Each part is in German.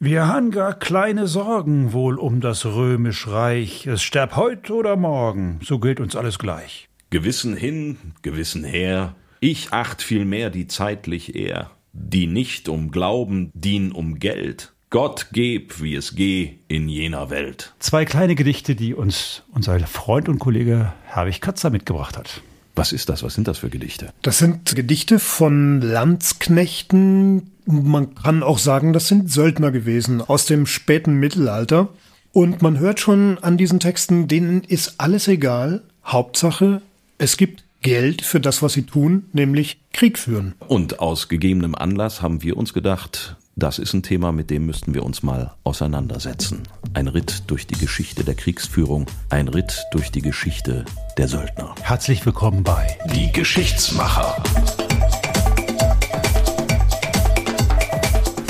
Wir han gar kleine Sorgen wohl um das römisch Reich. Es sterb heut oder morgen, so gilt uns alles gleich. Gewissen hin, gewissen her. Ich acht vielmehr die zeitlich eher, die nicht um Glauben, dien um Geld. Gott geb, wie es geh in jener Welt. Zwei kleine Gedichte, die uns unser Freund und Kollege Herwig Katzer mitgebracht hat. Was ist das? Was sind das für Gedichte? Das sind Gedichte von Landsknechten. Man kann auch sagen, das sind Söldner gewesen aus dem späten Mittelalter. Und man hört schon an diesen Texten, denen ist alles egal. Hauptsache, es gibt Geld für das, was sie tun, nämlich Krieg führen. Und aus gegebenem Anlass haben wir uns gedacht, das ist ein Thema, mit dem müssten wir uns mal auseinandersetzen. Ein Ritt durch die Geschichte der Kriegsführung, ein Ritt durch die Geschichte der Söldner. Herzlich willkommen bei Die Geschichtsmacher.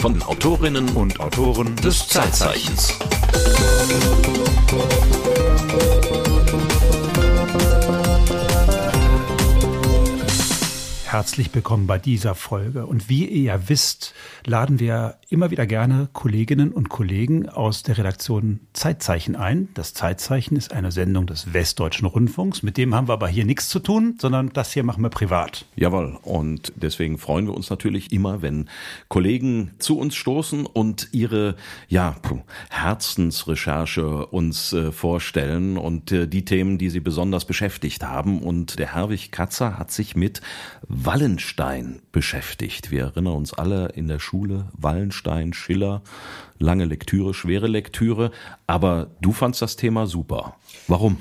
Von den Autorinnen und Autoren des Zeitzeichens. Herzlich willkommen bei dieser Folge. Und wie ihr ja wisst, laden wir immer wieder gerne Kolleginnen und Kollegen aus der Redaktion Zeitzeichen ein. Das Zeitzeichen ist eine Sendung des Westdeutschen Rundfunks. Mit dem haben wir aber hier nichts zu tun, sondern das hier machen wir privat. Jawohl. Und deswegen freuen wir uns natürlich immer, wenn Kollegen zu uns stoßen und ihre, ja, Herzensrecherche uns äh, vorstellen und äh, die Themen, die sie besonders beschäftigt haben. Und der Herwig Katzer hat sich mit Wallenstein beschäftigt. Wir erinnern uns alle in der Schule, Wallenstein, Schiller, lange Lektüre, schwere Lektüre, aber du fandst das Thema super. Warum?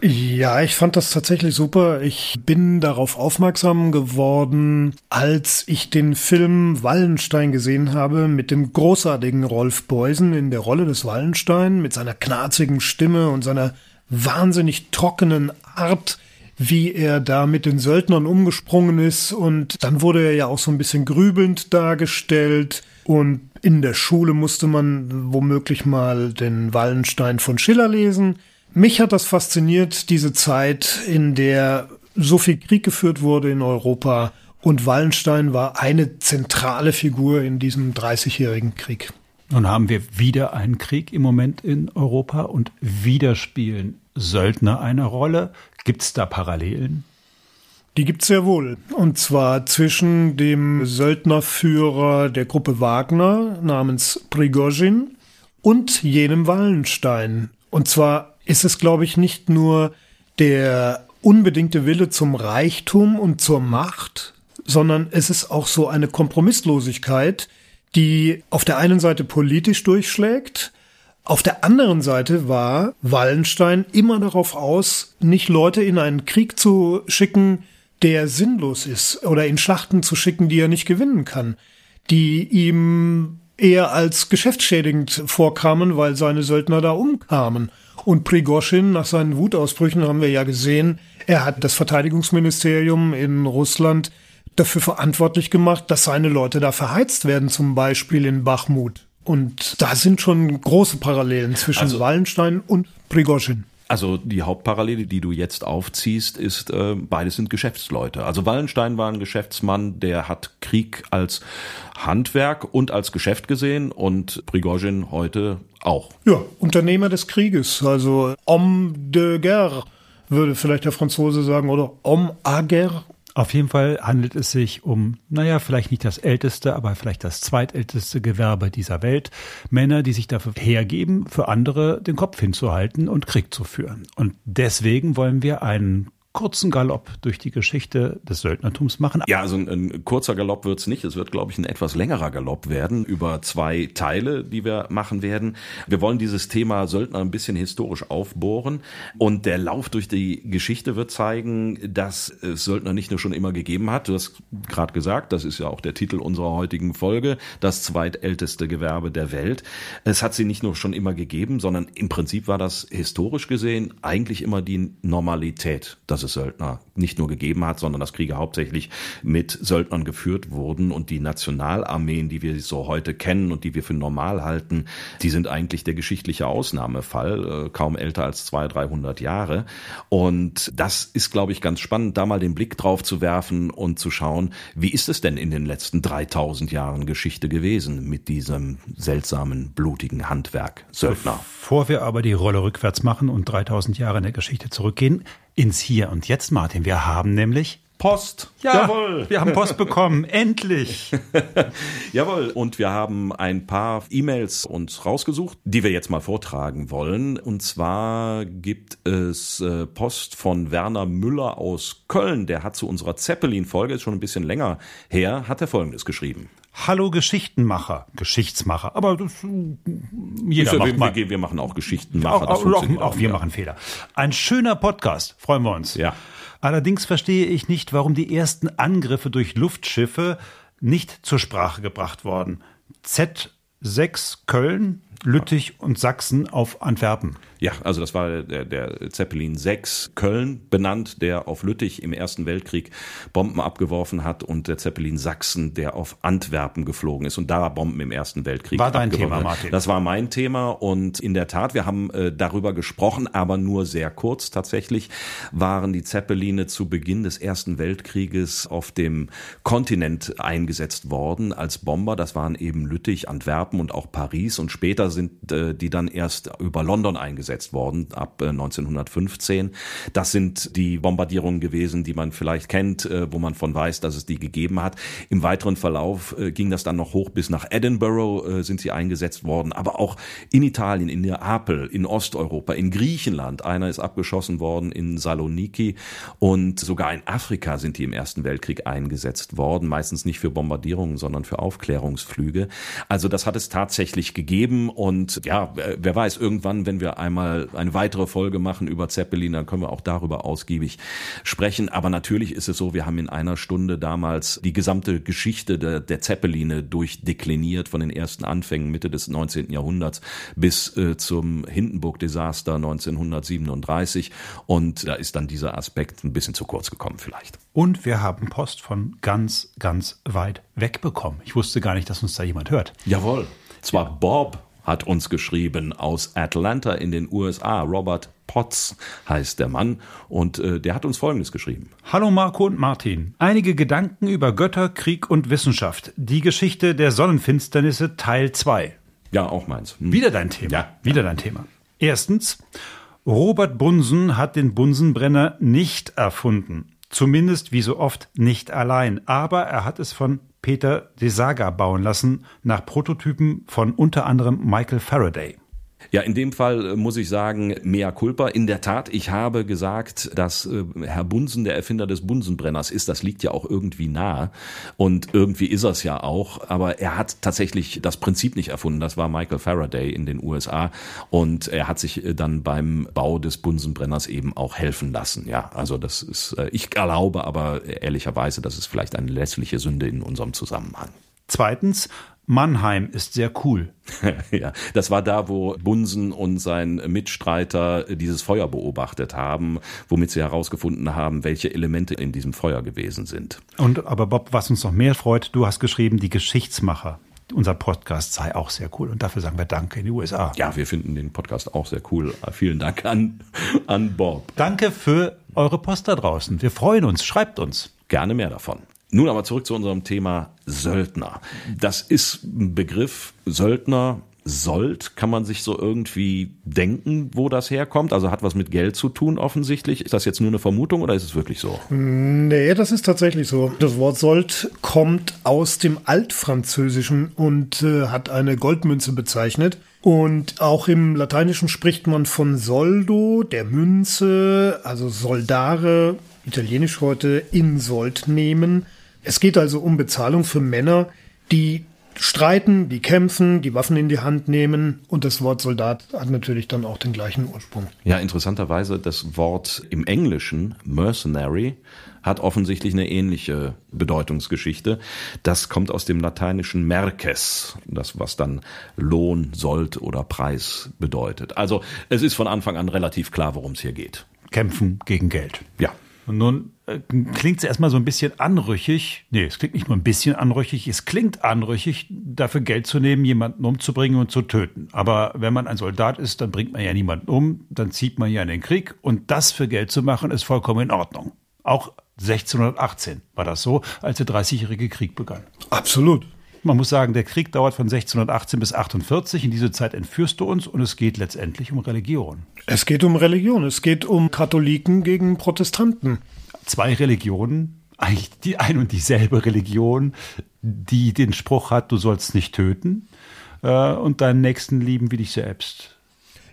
Ja, ich fand das tatsächlich super. Ich bin darauf aufmerksam geworden, als ich den Film Wallenstein gesehen habe mit dem großartigen Rolf Beusen in der Rolle des Wallenstein mit seiner knarzigen Stimme und seiner wahnsinnig trockenen Art, wie er da mit den Söldnern umgesprungen ist. Und dann wurde er ja auch so ein bisschen grübelnd dargestellt. Und in der Schule musste man womöglich mal den Wallenstein von Schiller lesen. Mich hat das fasziniert, diese Zeit, in der so viel Krieg geführt wurde in Europa. Und Wallenstein war eine zentrale Figur in diesem 30-jährigen Krieg. Nun haben wir wieder einen Krieg im Moment in Europa und wieder spielen Söldner eine Rolle. Gibt es da Parallelen? Die gibt's sehr wohl. Und zwar zwischen dem Söldnerführer der Gruppe Wagner namens Prigozhin und jenem Wallenstein. Und zwar ist es, glaube ich, nicht nur der unbedingte Wille zum Reichtum und zur Macht, sondern es ist auch so eine Kompromisslosigkeit, die auf der einen Seite politisch durchschlägt, auf der anderen Seite war Wallenstein immer darauf aus, nicht Leute in einen Krieg zu schicken, der sinnlos ist, oder in Schlachten zu schicken, die er nicht gewinnen kann, die ihm eher als geschäftsschädigend vorkamen, weil seine Söldner da umkamen. Und Prigoshin, nach seinen Wutausbrüchen haben wir ja gesehen, er hat das Verteidigungsministerium in Russland dafür verantwortlich gemacht, dass seine Leute da verheizt werden, zum Beispiel in Bachmut. Und da sind schon große Parallelen zwischen also, Wallenstein und Prigozhin. Also die Hauptparallele, die du jetzt aufziehst, ist, äh, beide sind Geschäftsleute. Also Wallenstein war ein Geschäftsmann, der hat Krieg als Handwerk und als Geschäft gesehen und Prigozhin heute auch. Ja, Unternehmer des Krieges, also homme de guerre, würde vielleicht der Franzose sagen, oder homme à guerre auf jeden Fall handelt es sich um, naja, vielleicht nicht das älteste, aber vielleicht das zweitälteste Gewerbe dieser Welt. Männer, die sich dafür hergeben, für andere den Kopf hinzuhalten und Krieg zu führen. Und deswegen wollen wir einen kurzen Galopp durch die Geschichte des Söldnertums machen. Ja, also ein, ein kurzer Galopp wird's nicht. Es wird, glaube ich, ein etwas längerer Galopp werden über zwei Teile, die wir machen werden. Wir wollen dieses Thema Söldner ein bisschen historisch aufbohren. Und der Lauf durch die Geschichte wird zeigen, dass es Söldner nicht nur schon immer gegeben hat. Du hast gerade gesagt, das ist ja auch der Titel unserer heutigen Folge, das zweitälteste Gewerbe der Welt. Es hat sie nicht nur schon immer gegeben, sondern im Prinzip war das historisch gesehen eigentlich immer die Normalität. Das dass es Söldner nicht nur gegeben hat, sondern dass Kriege hauptsächlich mit Söldnern geführt wurden und die Nationalarmeen, die wir so heute kennen und die wir für normal halten, die sind eigentlich der geschichtliche Ausnahmefall, äh, kaum älter als 200, 300 Jahre. Und das ist, glaube ich, ganz spannend, da mal den Blick drauf zu werfen und zu schauen, wie ist es denn in den letzten 3000 Jahren Geschichte gewesen mit diesem seltsamen, blutigen Handwerk Söldner. Bevor wir aber die Rolle rückwärts machen und 3000 Jahre in der Geschichte zurückgehen, ins Hier und Jetzt, Martin. Wir haben nämlich Post. Ja, Jawohl. Wir haben Post bekommen. Endlich. Jawohl. Und wir haben ein paar E-Mails uns rausgesucht, die wir jetzt mal vortragen wollen. Und zwar gibt es äh, Post von Werner Müller aus Köln. Der hat zu unserer Zeppelin-Folge, ist schon ein bisschen länger her, hat er Folgendes geschrieben. Hallo Geschichtenmacher, Geschichtsmacher, aber das, äh, jeder ja, macht wir, mal. Wir, wir machen auch Geschichtenmacher. Auch, auch, auch, auch wir machen Fehler. Ein schöner Podcast, freuen wir uns. Ja. Allerdings verstehe ich nicht, warum die ersten Angriffe durch Luftschiffe nicht zur Sprache gebracht worden. Z6 Köln, Lüttich und Sachsen auf Antwerpen. Ja, also das war der, der Zeppelin 6 Köln benannt, der auf Lüttich im Ersten Weltkrieg Bomben abgeworfen hat und der Zeppelin Sachsen, der auf Antwerpen geflogen ist und da Bomben im Ersten Weltkrieg War dein Thema, hat. Martin. Das war mein Thema und in der Tat, wir haben äh, darüber gesprochen, aber nur sehr kurz tatsächlich, waren die Zeppeline zu Beginn des Ersten Weltkrieges auf dem Kontinent eingesetzt worden als Bomber. Das waren eben Lüttich, Antwerpen und auch Paris und später sind äh, die dann erst über London eingesetzt worden, ab äh, 1915. Das sind die Bombardierungen gewesen, die man vielleicht kennt, äh, wo man von weiß, dass es die gegeben hat. Im weiteren Verlauf äh, ging das dann noch hoch bis nach Edinburgh, äh, sind sie eingesetzt worden, aber auch in Italien, in Neapel, in Osteuropa, in Griechenland. Einer ist abgeschossen worden in Saloniki und sogar in Afrika sind die im Ersten Weltkrieg eingesetzt worden, meistens nicht für Bombardierungen, sondern für Aufklärungsflüge. Also das hat es tatsächlich gegeben und ja, wer weiß, irgendwann, wenn wir einmal eine weitere Folge machen über Zeppelin, dann können wir auch darüber ausgiebig sprechen. Aber natürlich ist es so, wir haben in einer Stunde damals die gesamte Geschichte der, der Zeppeline durchdekliniert von den ersten Anfängen Mitte des 19. Jahrhunderts bis äh, zum Hindenburg-Desaster 1937. Und da ist dann dieser Aspekt ein bisschen zu kurz gekommen vielleicht. Und wir haben Post von ganz, ganz weit weg bekommen. Ich wusste gar nicht, dass uns da jemand hört. Jawohl. Zwar Bob hat uns geschrieben aus Atlanta in den USA. Robert Potts heißt der Mann und äh, der hat uns Folgendes geschrieben. Hallo Marco und Martin. Einige Gedanken über Götter, Krieg und Wissenschaft. Die Geschichte der Sonnenfinsternisse Teil 2. Ja, auch meins. Hm. Wieder dein Thema. Ja. Wieder dein Thema. Erstens, Robert Bunsen hat den Bunsenbrenner nicht erfunden. Zumindest wie so oft nicht allein. Aber er hat es von Peter de Saga bauen lassen, nach Prototypen von unter anderem Michael Faraday. Ja, in dem Fall äh, muss ich sagen, mea culpa. In der Tat, ich habe gesagt, dass äh, Herr Bunsen der Erfinder des Bunsenbrenners ist. Das liegt ja auch irgendwie nahe. Und irgendwie ist er es ja auch. Aber er hat tatsächlich das Prinzip nicht erfunden. Das war Michael Faraday in den USA. Und er hat sich äh, dann beim Bau des Bunsenbrenners eben auch helfen lassen. Ja, also das ist, ich glaube aber ehrlicherweise, das ist vielleicht eine lässliche Sünde in unserem Zusammenhang. Zweitens, Mannheim ist sehr cool. ja, das war da, wo Bunsen und sein Mitstreiter dieses Feuer beobachtet haben, womit sie herausgefunden haben, welche Elemente in diesem Feuer gewesen sind. Und aber Bob, was uns noch mehr freut, du hast geschrieben, die Geschichtsmacher. Unser Podcast sei auch sehr cool und dafür sagen wir Danke in die USA. Ja, wir finden den Podcast auch sehr cool. Vielen Dank an, an Bob. Danke für eure Post da draußen. Wir freuen uns. Schreibt uns. Gerne mehr davon. Nun aber zurück zu unserem Thema Söldner. Das ist ein Begriff Söldner. Sold, kann man sich so irgendwie denken, wo das herkommt? Also hat was mit Geld zu tun offensichtlich. Ist das jetzt nur eine Vermutung oder ist es wirklich so? Nee, das ist tatsächlich so. Das Wort Sold kommt aus dem Altfranzösischen und äh, hat eine Goldmünze bezeichnet. Und auch im Lateinischen spricht man von Soldo, der Münze, also Soldare, italienisch heute in Sold nehmen. Es geht also um Bezahlung für Männer, die streiten, die kämpfen, die Waffen in die Hand nehmen und das Wort Soldat hat natürlich dann auch den gleichen Ursprung. Ja, interessanterweise das Wort im Englischen Mercenary hat offensichtlich eine ähnliche Bedeutungsgeschichte. Das kommt aus dem lateinischen Merces, das was dann Lohn, Sold oder Preis bedeutet. Also es ist von Anfang an relativ klar, worum es hier geht. Kämpfen gegen Geld. Ja. Und nun äh, klingt es erstmal so ein bisschen anrüchig. Nee, es klingt nicht nur ein bisschen anrüchig, es klingt anrüchig, dafür Geld zu nehmen, jemanden umzubringen und zu töten. Aber wenn man ein Soldat ist, dann bringt man ja niemanden um, dann zieht man ja in den Krieg und das für Geld zu machen, ist vollkommen in Ordnung. Auch 1618 war das so, als der Dreißigjährige Krieg begann. Absolut. Man muss sagen, der Krieg dauert von 1618 bis 48. In diese Zeit entführst du uns und es geht letztendlich um Religion. Es geht um Religion. Es geht um Katholiken gegen Protestanten. Zwei Religionen, eigentlich die ein und dieselbe Religion, die den Spruch hat, du sollst nicht töten äh, und deinen Nächsten lieben wie dich selbst.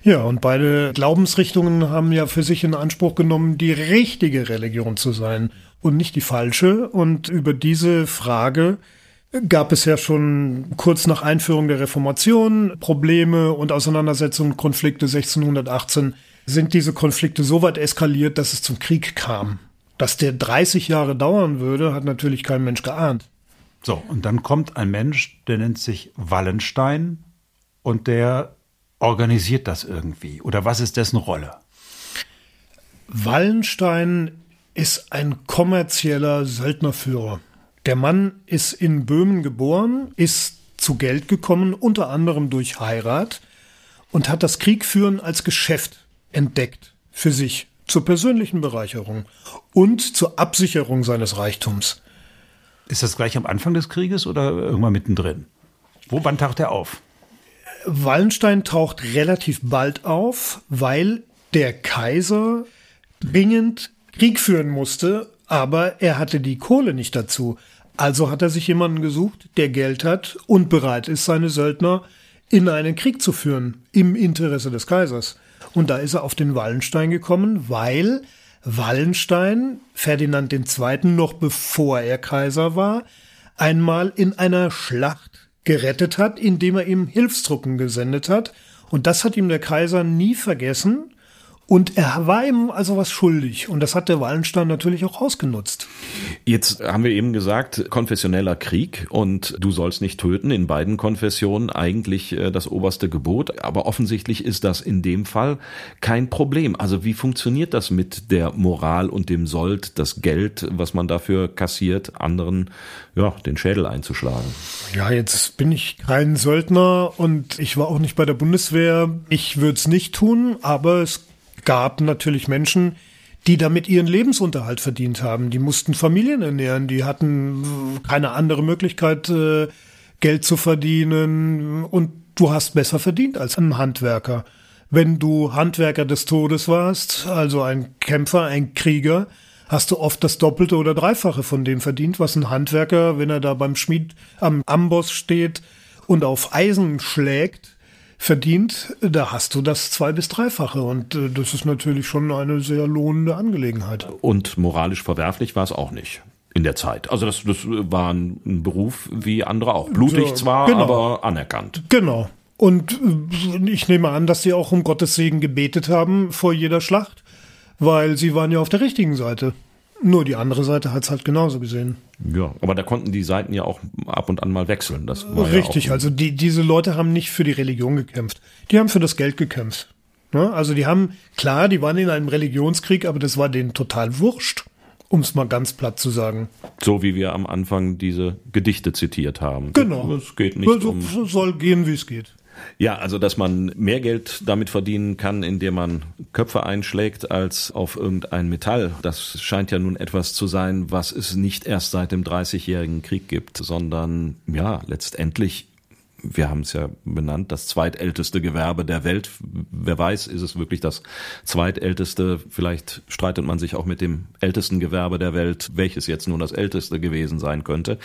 Ja, und beide Glaubensrichtungen haben ja für sich in Anspruch genommen, die richtige Religion zu sein und nicht die falsche. Und über diese Frage gab es ja schon kurz nach Einführung der Reformation Probleme und Auseinandersetzungen, Konflikte 1618 sind diese Konflikte so weit eskaliert, dass es zum Krieg kam. Dass der 30 Jahre dauern würde, hat natürlich kein Mensch geahnt. So, und dann kommt ein Mensch, der nennt sich Wallenstein und der organisiert das irgendwie. Oder was ist dessen Rolle? Wallenstein ist ein kommerzieller Söldnerführer. Der Mann ist in Böhmen geboren, ist zu Geld gekommen, unter anderem durch Heirat, und hat das Kriegführen als Geschäft entdeckt für sich, zur persönlichen Bereicherung und zur Absicherung seines Reichtums. Ist das gleich am Anfang des Krieges oder irgendwann mittendrin? Wo, wann taucht er auf? Wallenstein taucht relativ bald auf, weil der Kaiser dringend Krieg führen musste, aber er hatte die Kohle nicht dazu. Also hat er sich jemanden gesucht, der Geld hat und bereit ist, seine Söldner in einen Krieg zu führen, im Interesse des Kaisers. Und da ist er auf den Wallenstein gekommen, weil Wallenstein, Ferdinand II., noch bevor er Kaiser war, einmal in einer Schlacht gerettet hat, indem er ihm Hilfstruppen gesendet hat. Und das hat ihm der Kaiser nie vergessen. Und er war ihm also was schuldig. Und das hat der Wallenstein natürlich auch ausgenutzt. Jetzt haben wir eben gesagt, konfessioneller Krieg und du sollst nicht töten. In beiden Konfessionen eigentlich äh, das oberste Gebot. Aber offensichtlich ist das in dem Fall kein Problem. Also wie funktioniert das mit der Moral und dem Sold, das Geld, was man dafür kassiert, anderen ja, den Schädel einzuschlagen? Ja, jetzt bin ich kein Söldner und ich war auch nicht bei der Bundeswehr. Ich würde es nicht tun, aber es gab natürlich Menschen, die damit ihren Lebensunterhalt verdient haben. Die mussten Familien ernähren, die hatten keine andere Möglichkeit, äh, Geld zu verdienen und du hast besser verdient als ein Handwerker. Wenn du Handwerker des Todes warst, also ein Kämpfer, ein Krieger, hast du oft das Doppelte oder Dreifache von dem verdient, was ein Handwerker, wenn er da beim Schmied am Amboss steht und auf Eisen schlägt, verdient, da hast du das zwei- bis dreifache. Und äh, das ist natürlich schon eine sehr lohnende Angelegenheit. Und moralisch verwerflich war es auch nicht in der Zeit. Also das, das war ein, Beruf wie andere auch. Blutig zwar, genau. aber anerkannt. Genau. Und äh, ich nehme an, dass sie auch um Gottes Segen gebetet haben vor jeder Schlacht, weil sie waren ja auf der richtigen Seite. Nur die andere Seite hat es halt genauso gesehen. Ja, aber da konnten die Seiten ja auch ab und an mal wechseln. Das war Richtig, ja also die, diese Leute haben nicht für die Religion gekämpft. Die haben für das Geld gekämpft. Ne? Also die haben, klar, die waren in einem Religionskrieg, aber das war denen total wurscht, um es mal ganz platt zu sagen. So wie wir am Anfang diese Gedichte zitiert haben. Genau. Es geht nicht so, um soll gehen, wie es geht. Ja, also dass man mehr Geld damit verdienen kann, indem man Köpfe einschlägt, als auf irgendein Metall. Das scheint ja nun etwas zu sein, was es nicht erst seit dem Dreißigjährigen Krieg gibt, sondern ja, letztendlich wir haben es ja benannt, das zweitälteste Gewerbe der Welt. Wer weiß, ist es wirklich das zweitälteste? Vielleicht streitet man sich auch mit dem ältesten Gewerbe der Welt, welches jetzt nun das älteste gewesen sein könnte.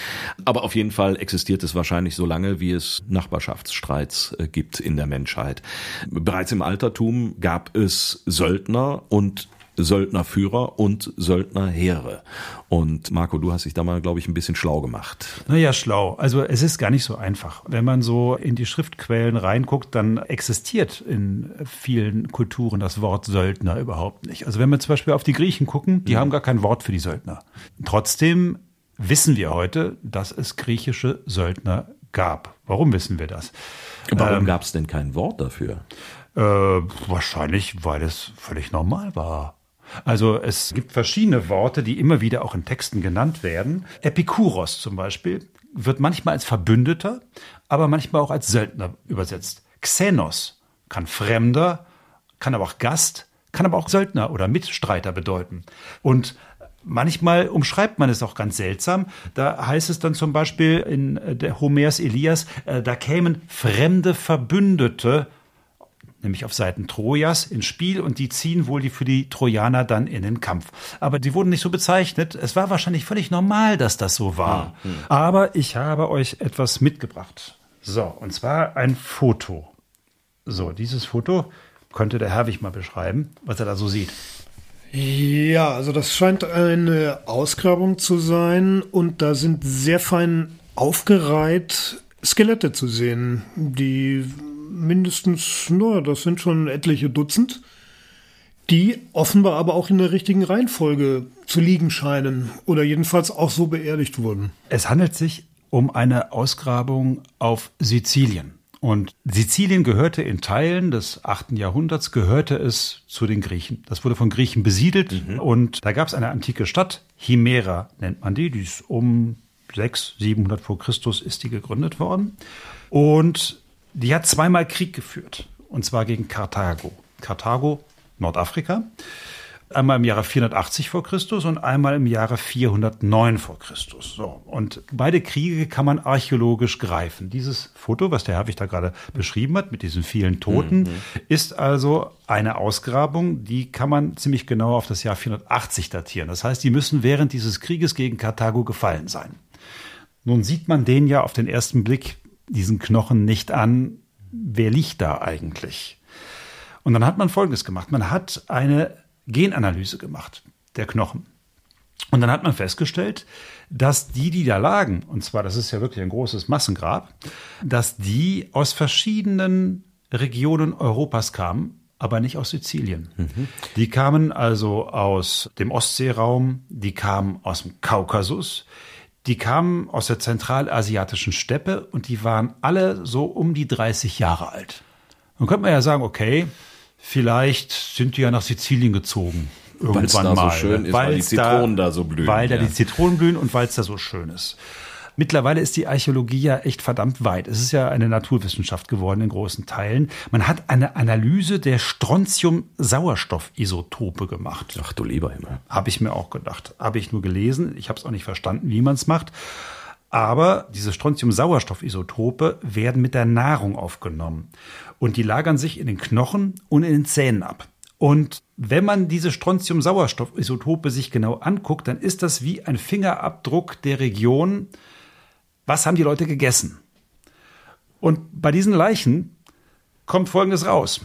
Aber auf jeden Fall existiert es wahrscheinlich so lange, wie es Nachbarschaftsstreits äh, gibt in der Menschheit. Bereits im Altertum gab es Söldner und Söldnerführer und Söldnerheere. Und Marco, du hast dich da mal, glaube ich, ein bisschen schlau gemacht. Naja, schlau. Also es ist gar nicht so einfach. Wenn man so in die Schriftquellen reinguckt, dann existiert in vielen Kulturen das Wort Söldner überhaupt nicht. Also wenn wir zum Beispiel auf die Griechen gucken, die ja. haben gar kein Wort für die Söldner. Trotzdem wissen wir heute, dass es griechische Söldner gab. Warum wissen wir das? Warum ähm, gab es denn kein Wort dafür? Äh, wahrscheinlich, weil es völlig normal war. Also es gibt verschiedene Worte, die immer wieder auch in Texten genannt werden. Epikuros zum Beispiel wird manchmal als Verbündeter, aber manchmal auch als Söldner übersetzt. Xenos kann Fremder, kann aber auch Gast, kann aber auch Söldner oder Mitstreiter bedeuten. Und Manchmal umschreibt man es auch ganz seltsam. Da heißt es dann zum Beispiel in der Homers Elias, äh, da kämen fremde Verbündete nämlich auf Seiten Trojas ins Spiel und die ziehen wohl die für die Trojaner dann in den Kampf. Aber die wurden nicht so bezeichnet. Es war wahrscheinlich völlig normal, dass das so war. Mhm. Aber ich habe euch etwas mitgebracht. So, und zwar ein Foto. So, dieses Foto könnte der Herwig mal beschreiben, was er da so sieht. Ja, also das scheint eine Ausgrabung zu sein und da sind sehr fein aufgereiht Skelette zu sehen, die mindestens, naja, das sind schon etliche Dutzend, die offenbar aber auch in der richtigen Reihenfolge zu liegen scheinen oder jedenfalls auch so beerdigt wurden. Es handelt sich um eine Ausgrabung auf Sizilien. Und Sizilien gehörte in Teilen des 8. Jahrhunderts, gehörte es zu den Griechen. Das wurde von Griechen besiedelt mhm. und da gab es eine antike Stadt, Himera nennt man die, die ist um 600, 700 vor Christus ist die gegründet worden. Und die hat zweimal Krieg geführt. Und zwar gegen Karthago. Karthago, Nordafrika. Einmal im Jahre 480 vor Christus und einmal im Jahre 409 vor Christus. So. Und beide Kriege kann man archäologisch greifen. Dieses Foto, was der Herwig da gerade beschrieben hat, mit diesen vielen Toten, mhm. ist also eine Ausgrabung, die kann man ziemlich genau auf das Jahr 480 datieren. Das heißt, die müssen während dieses Krieges gegen Karthago gefallen sein. Nun sieht man den ja auf den ersten Blick diesen Knochen nicht an, wer liegt da eigentlich? Und dann hat man Folgendes gemacht. Man hat eine Genanalyse gemacht der Knochen. Und dann hat man festgestellt, dass die, die da lagen, und zwar, das ist ja wirklich ein großes Massengrab, dass die aus verschiedenen Regionen Europas kamen, aber nicht aus Sizilien. Mhm. Die kamen also aus dem Ostseeraum, die kamen aus dem Kaukasus, die kamen aus der zentralasiatischen Steppe und die waren alle so um die 30 Jahre alt. Dann könnte man ja sagen, okay, vielleicht sind die ja nach Sizilien gezogen. Irgendwann da mal. so schön ist, weil die Zitronen da, da, so blühen. Weil ja. da die Zitronen blühen und weil es da so schön ist. Mittlerweile ist die Archäologie ja echt verdammt weit. Es ist ja eine Naturwissenschaft geworden in großen Teilen. Man hat eine Analyse der Strontium-Sauerstoff-Isotope gemacht. Ach du lieber Himmel. Habe ich mir auch gedacht. Habe ich nur gelesen. Ich habe es auch nicht verstanden, wie man es macht. Aber diese Strontium-Sauerstoff-Isotope werden mit der Nahrung aufgenommen. Und die lagern sich in den Knochen und in den Zähnen ab. Und wenn man diese Strontium-Sauerstoff-Isotope sich genau anguckt, dann ist das wie ein Fingerabdruck der Region, was haben die Leute gegessen? Und bei diesen Leichen kommt Folgendes raus.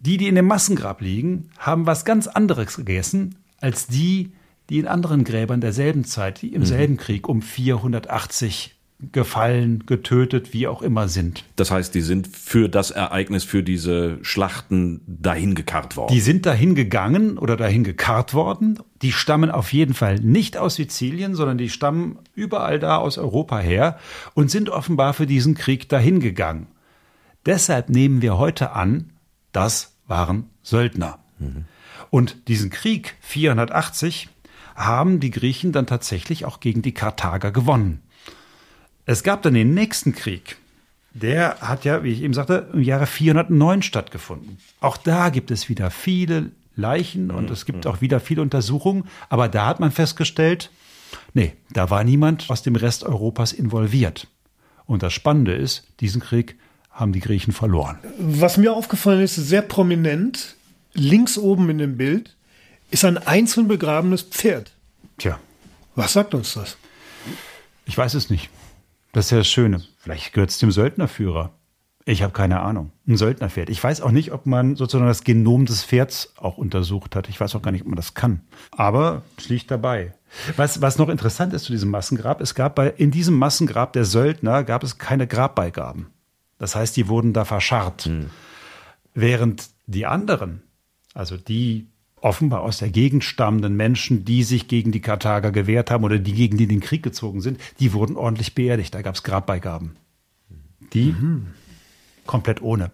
Die, die in dem Massengrab liegen, haben was ganz anderes gegessen als die, die in anderen Gräbern derselben Zeit, die im mhm. selben Krieg um 480 gefallen, getötet, wie auch immer sind. Das heißt, die sind für das Ereignis, für diese Schlachten dahin gekarrt worden. Die sind dahin gegangen oder dahin gekarrt worden. Die stammen auf jeden Fall nicht aus Sizilien, sondern die stammen überall da aus Europa her und sind offenbar für diesen Krieg dahin gegangen. Deshalb nehmen wir heute an, das waren Söldner. Mhm. Und diesen Krieg 480 haben die Griechen dann tatsächlich auch gegen die Karthager gewonnen. Es gab dann den nächsten Krieg. Der hat ja, wie ich eben sagte, im Jahre 409 stattgefunden. Auch da gibt es wieder viele Leichen und es gibt auch wieder viele Untersuchungen. Aber da hat man festgestellt, nee, da war niemand aus dem Rest Europas involviert. Und das Spannende ist, diesen Krieg haben die Griechen verloren. Was mir aufgefallen ist, sehr prominent, links oben in dem Bild, ist ein einzeln begrabenes Pferd. Tja. Was sagt uns das? Ich weiß es nicht. Das ist ja das Schöne. Vielleicht gehört es dem Söldnerführer. Ich habe keine Ahnung. Ein Söldnerpferd. Ich weiß auch nicht, ob man sozusagen das Genom des Pferds auch untersucht hat. Ich weiß auch gar nicht, ob man das kann. Aber es liegt dabei. Was, was noch interessant ist zu diesem Massengrab, es gab bei, in diesem Massengrab der Söldner gab es keine Grabbeigaben. Das heißt, die wurden da verscharrt. Hm. Während die anderen, also die, offenbar aus der Gegend stammenden Menschen, die sich gegen die Karthager gewehrt haben oder die gegen die den Krieg gezogen sind, die wurden ordentlich beerdigt. Da gab es Grabbeigaben. Die mhm. komplett ohne.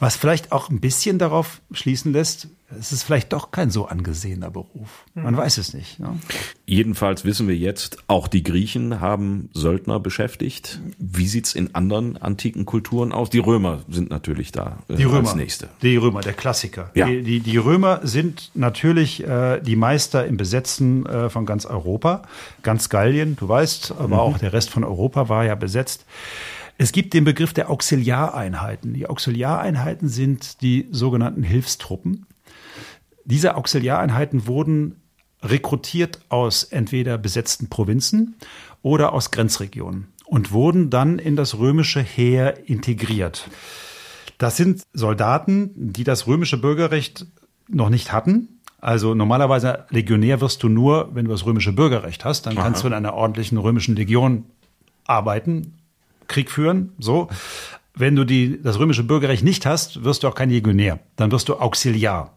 Was vielleicht auch ein bisschen darauf schließen lässt, es ist vielleicht doch kein so angesehener Beruf. Man weiß es nicht. Ne? Jedenfalls wissen wir jetzt, auch die Griechen haben Söldner beschäftigt. Wie sieht's in anderen antiken Kulturen aus? Die Römer sind natürlich da äh, die Römer, als nächste. Die Römer, der Klassiker. Ja. Die, die, die Römer sind natürlich äh, die Meister im Besetzen äh, von ganz Europa. Ganz Gallien, du weißt, aber mhm. auch der Rest von Europa war ja besetzt. Es gibt den Begriff der Auxiliareinheiten. Die Auxiliareinheiten sind die sogenannten Hilfstruppen. Diese Auxiliareinheiten wurden rekrutiert aus entweder besetzten Provinzen oder aus Grenzregionen und wurden dann in das römische Heer integriert. Das sind Soldaten, die das römische Bürgerrecht noch nicht hatten. Also normalerweise Legionär wirst du nur, wenn du das römische Bürgerrecht hast, dann kannst Aha. du in einer ordentlichen römischen Legion arbeiten Krieg führen, so. Wenn du die, das römische Bürgerrecht nicht hast, wirst du auch kein Legionär. Dann wirst du Auxiliar.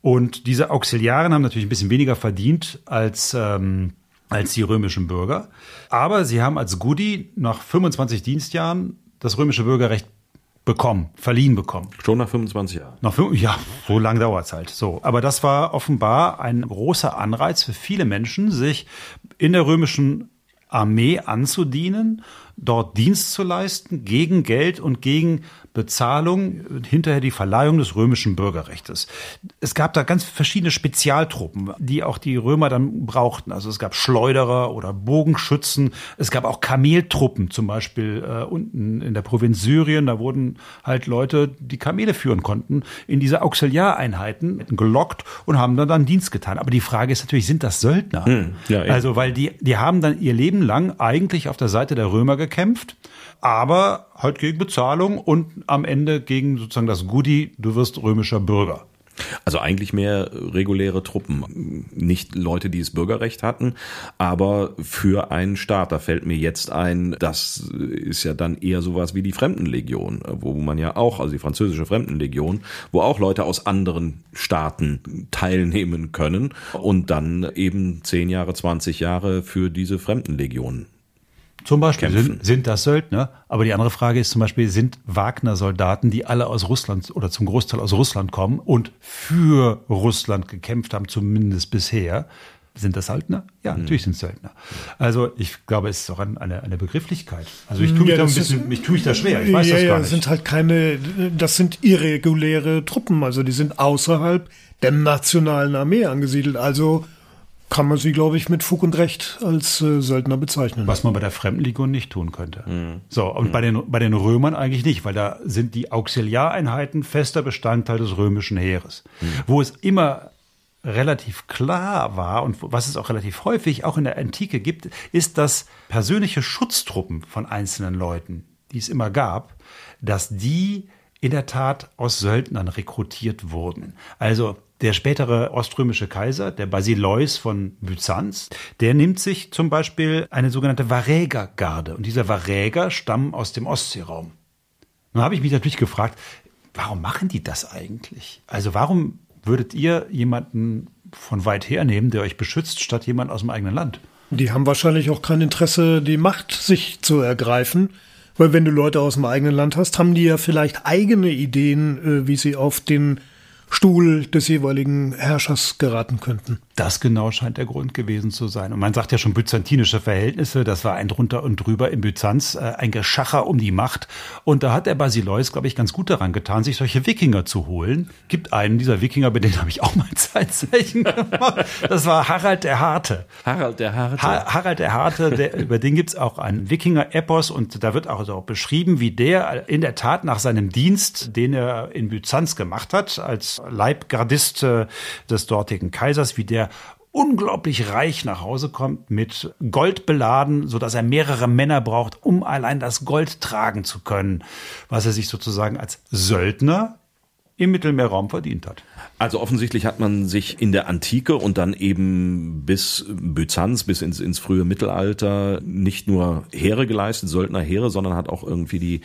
Und diese Auxiliaren haben natürlich ein bisschen weniger verdient als, ähm, als die römischen Bürger. Aber sie haben als Goodie nach 25 Dienstjahren das römische Bürgerrecht bekommen, verliehen bekommen. Schon nach 25 Jahren. Nach fünf, ja, so lange dauert es halt. So, aber das war offenbar ein großer Anreiz für viele Menschen, sich in der römischen Armee anzudienen, dort Dienst zu leisten, gegen Geld und gegen Bezahlung, hinterher die Verleihung des römischen Bürgerrechts. Es gab da ganz verschiedene Spezialtruppen, die auch die Römer dann brauchten. Also es gab Schleuderer oder Bogenschützen. Es gab auch Kameltruppen, zum Beispiel äh, unten in der Provinz Syrien. Da wurden halt Leute, die Kamele führen konnten, in diese Auxiliareinheiten gelockt und haben dann, dann Dienst getan. Aber die Frage ist natürlich, sind das Söldner? Hm, ja, also, weil die, die haben dann ihr Leben lang eigentlich auf der Seite der Römer gekämpft aber halt gegen Bezahlung und am Ende gegen sozusagen das Goodie, du wirst römischer Bürger. Also eigentlich mehr reguläre Truppen, nicht Leute, die das Bürgerrecht hatten, aber für einen Staat. Da fällt mir jetzt ein, das ist ja dann eher sowas wie die Fremdenlegion, wo man ja auch, also die französische Fremdenlegion, wo auch Leute aus anderen Staaten teilnehmen können und dann eben zehn Jahre, zwanzig Jahre für diese Fremdenlegion zum Beispiel sind, sind, das Söldner. Aber die andere Frage ist zum Beispiel, sind Wagner-Soldaten, die alle aus Russland oder zum Großteil aus Russland kommen und für Russland gekämpft haben, zumindest bisher, sind das Söldner? Ja, mhm. natürlich sind es Söldner. Also ich glaube, es ist auch eine, eine Begrifflichkeit. Also ich tue mich ja, da ein bisschen, ist, ich tue mich da schwer. Ich weiß ja, das gar ja, nicht. sind halt keine, das sind irreguläre Truppen. Also die sind außerhalb der nationalen Armee angesiedelt. Also kann man sie, glaube ich, mit Fug und Recht als äh, Söldner bezeichnen. Was man bei der Fremdenlegion nicht tun könnte. Mhm. So, und mhm. bei, den, bei den Römern eigentlich nicht, weil da sind die Auxiliareinheiten fester Bestandteil des römischen Heeres. Mhm. Wo es immer relativ klar war und was es auch relativ häufig auch in der Antike gibt, ist, dass persönliche Schutztruppen von einzelnen Leuten, die es immer gab, dass die in der Tat aus Söldnern rekrutiert wurden. Also der spätere oströmische Kaiser, der Basileus von Byzanz, der nimmt sich zum Beispiel eine sogenannte Varägergarde. Und diese Varäger stammen aus dem Ostseeraum. Nun habe ich mich natürlich gefragt, warum machen die das eigentlich? Also warum würdet ihr jemanden von weit her nehmen, der euch beschützt, statt jemand aus dem eigenen Land? Die haben wahrscheinlich auch kein Interesse, die Macht sich zu ergreifen. Weil wenn du Leute aus dem eigenen Land hast, haben die ja vielleicht eigene Ideen, äh, wie sie auf den Stuhl des jeweiligen Herrschers geraten könnten. Das genau scheint der Grund gewesen zu sein. Und man sagt ja schon byzantinische Verhältnisse, das war ein drunter und drüber in Byzanz, äh, ein Geschacher um die Macht. Und da hat der Basileus, glaube ich, ganz gut daran getan, sich solche Wikinger zu holen. Gibt einen dieser Wikinger, bei denen habe ich auch mal Zeitzeichen gemacht. Das war Harald der Harte. Harald der Harte. Ha Harald der Harte, der, über den gibt's auch einen Wikinger-Epos und da wird auch, also auch beschrieben, wie der in der Tat nach seinem Dienst, den er in Byzanz gemacht hat, als Leibgardist äh, des dortigen Kaisers, wie der unglaublich reich nach Hause kommt, mit Gold beladen, so dass er mehrere Männer braucht, um allein das Gold tragen zu können, was er sich sozusagen als Söldner im Mittelmeerraum verdient hat. Also offensichtlich hat man sich in der Antike und dann eben bis Byzanz, bis ins, ins frühe Mittelalter nicht nur Heere geleistet, Söldnerheere, sondern hat auch irgendwie die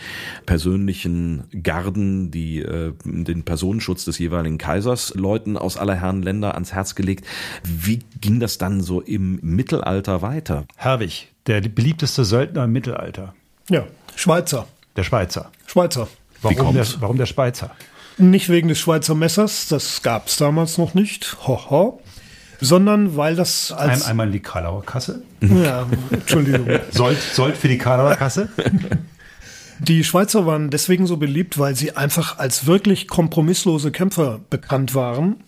persönlichen Garden, die äh, den Personenschutz des jeweiligen Kaisers Leuten aus aller Herren Länder ans Herz gelegt. Wie ging das dann so im Mittelalter weiter? Herwig, der beliebteste Söldner im Mittelalter. Ja, Schweizer. Der Schweizer. Schweizer. Warum der, warum der Schweizer? Nicht wegen des Schweizer Messers, das gab es damals noch nicht, hoho, sondern weil das als... Ein, einmal in die Karlauer Kasse. Ja, Entschuldigung. Sold, Sold für die Karlauer Kasse? Die Schweizer waren deswegen so beliebt, weil sie einfach als wirklich kompromisslose Kämpfer bekannt waren.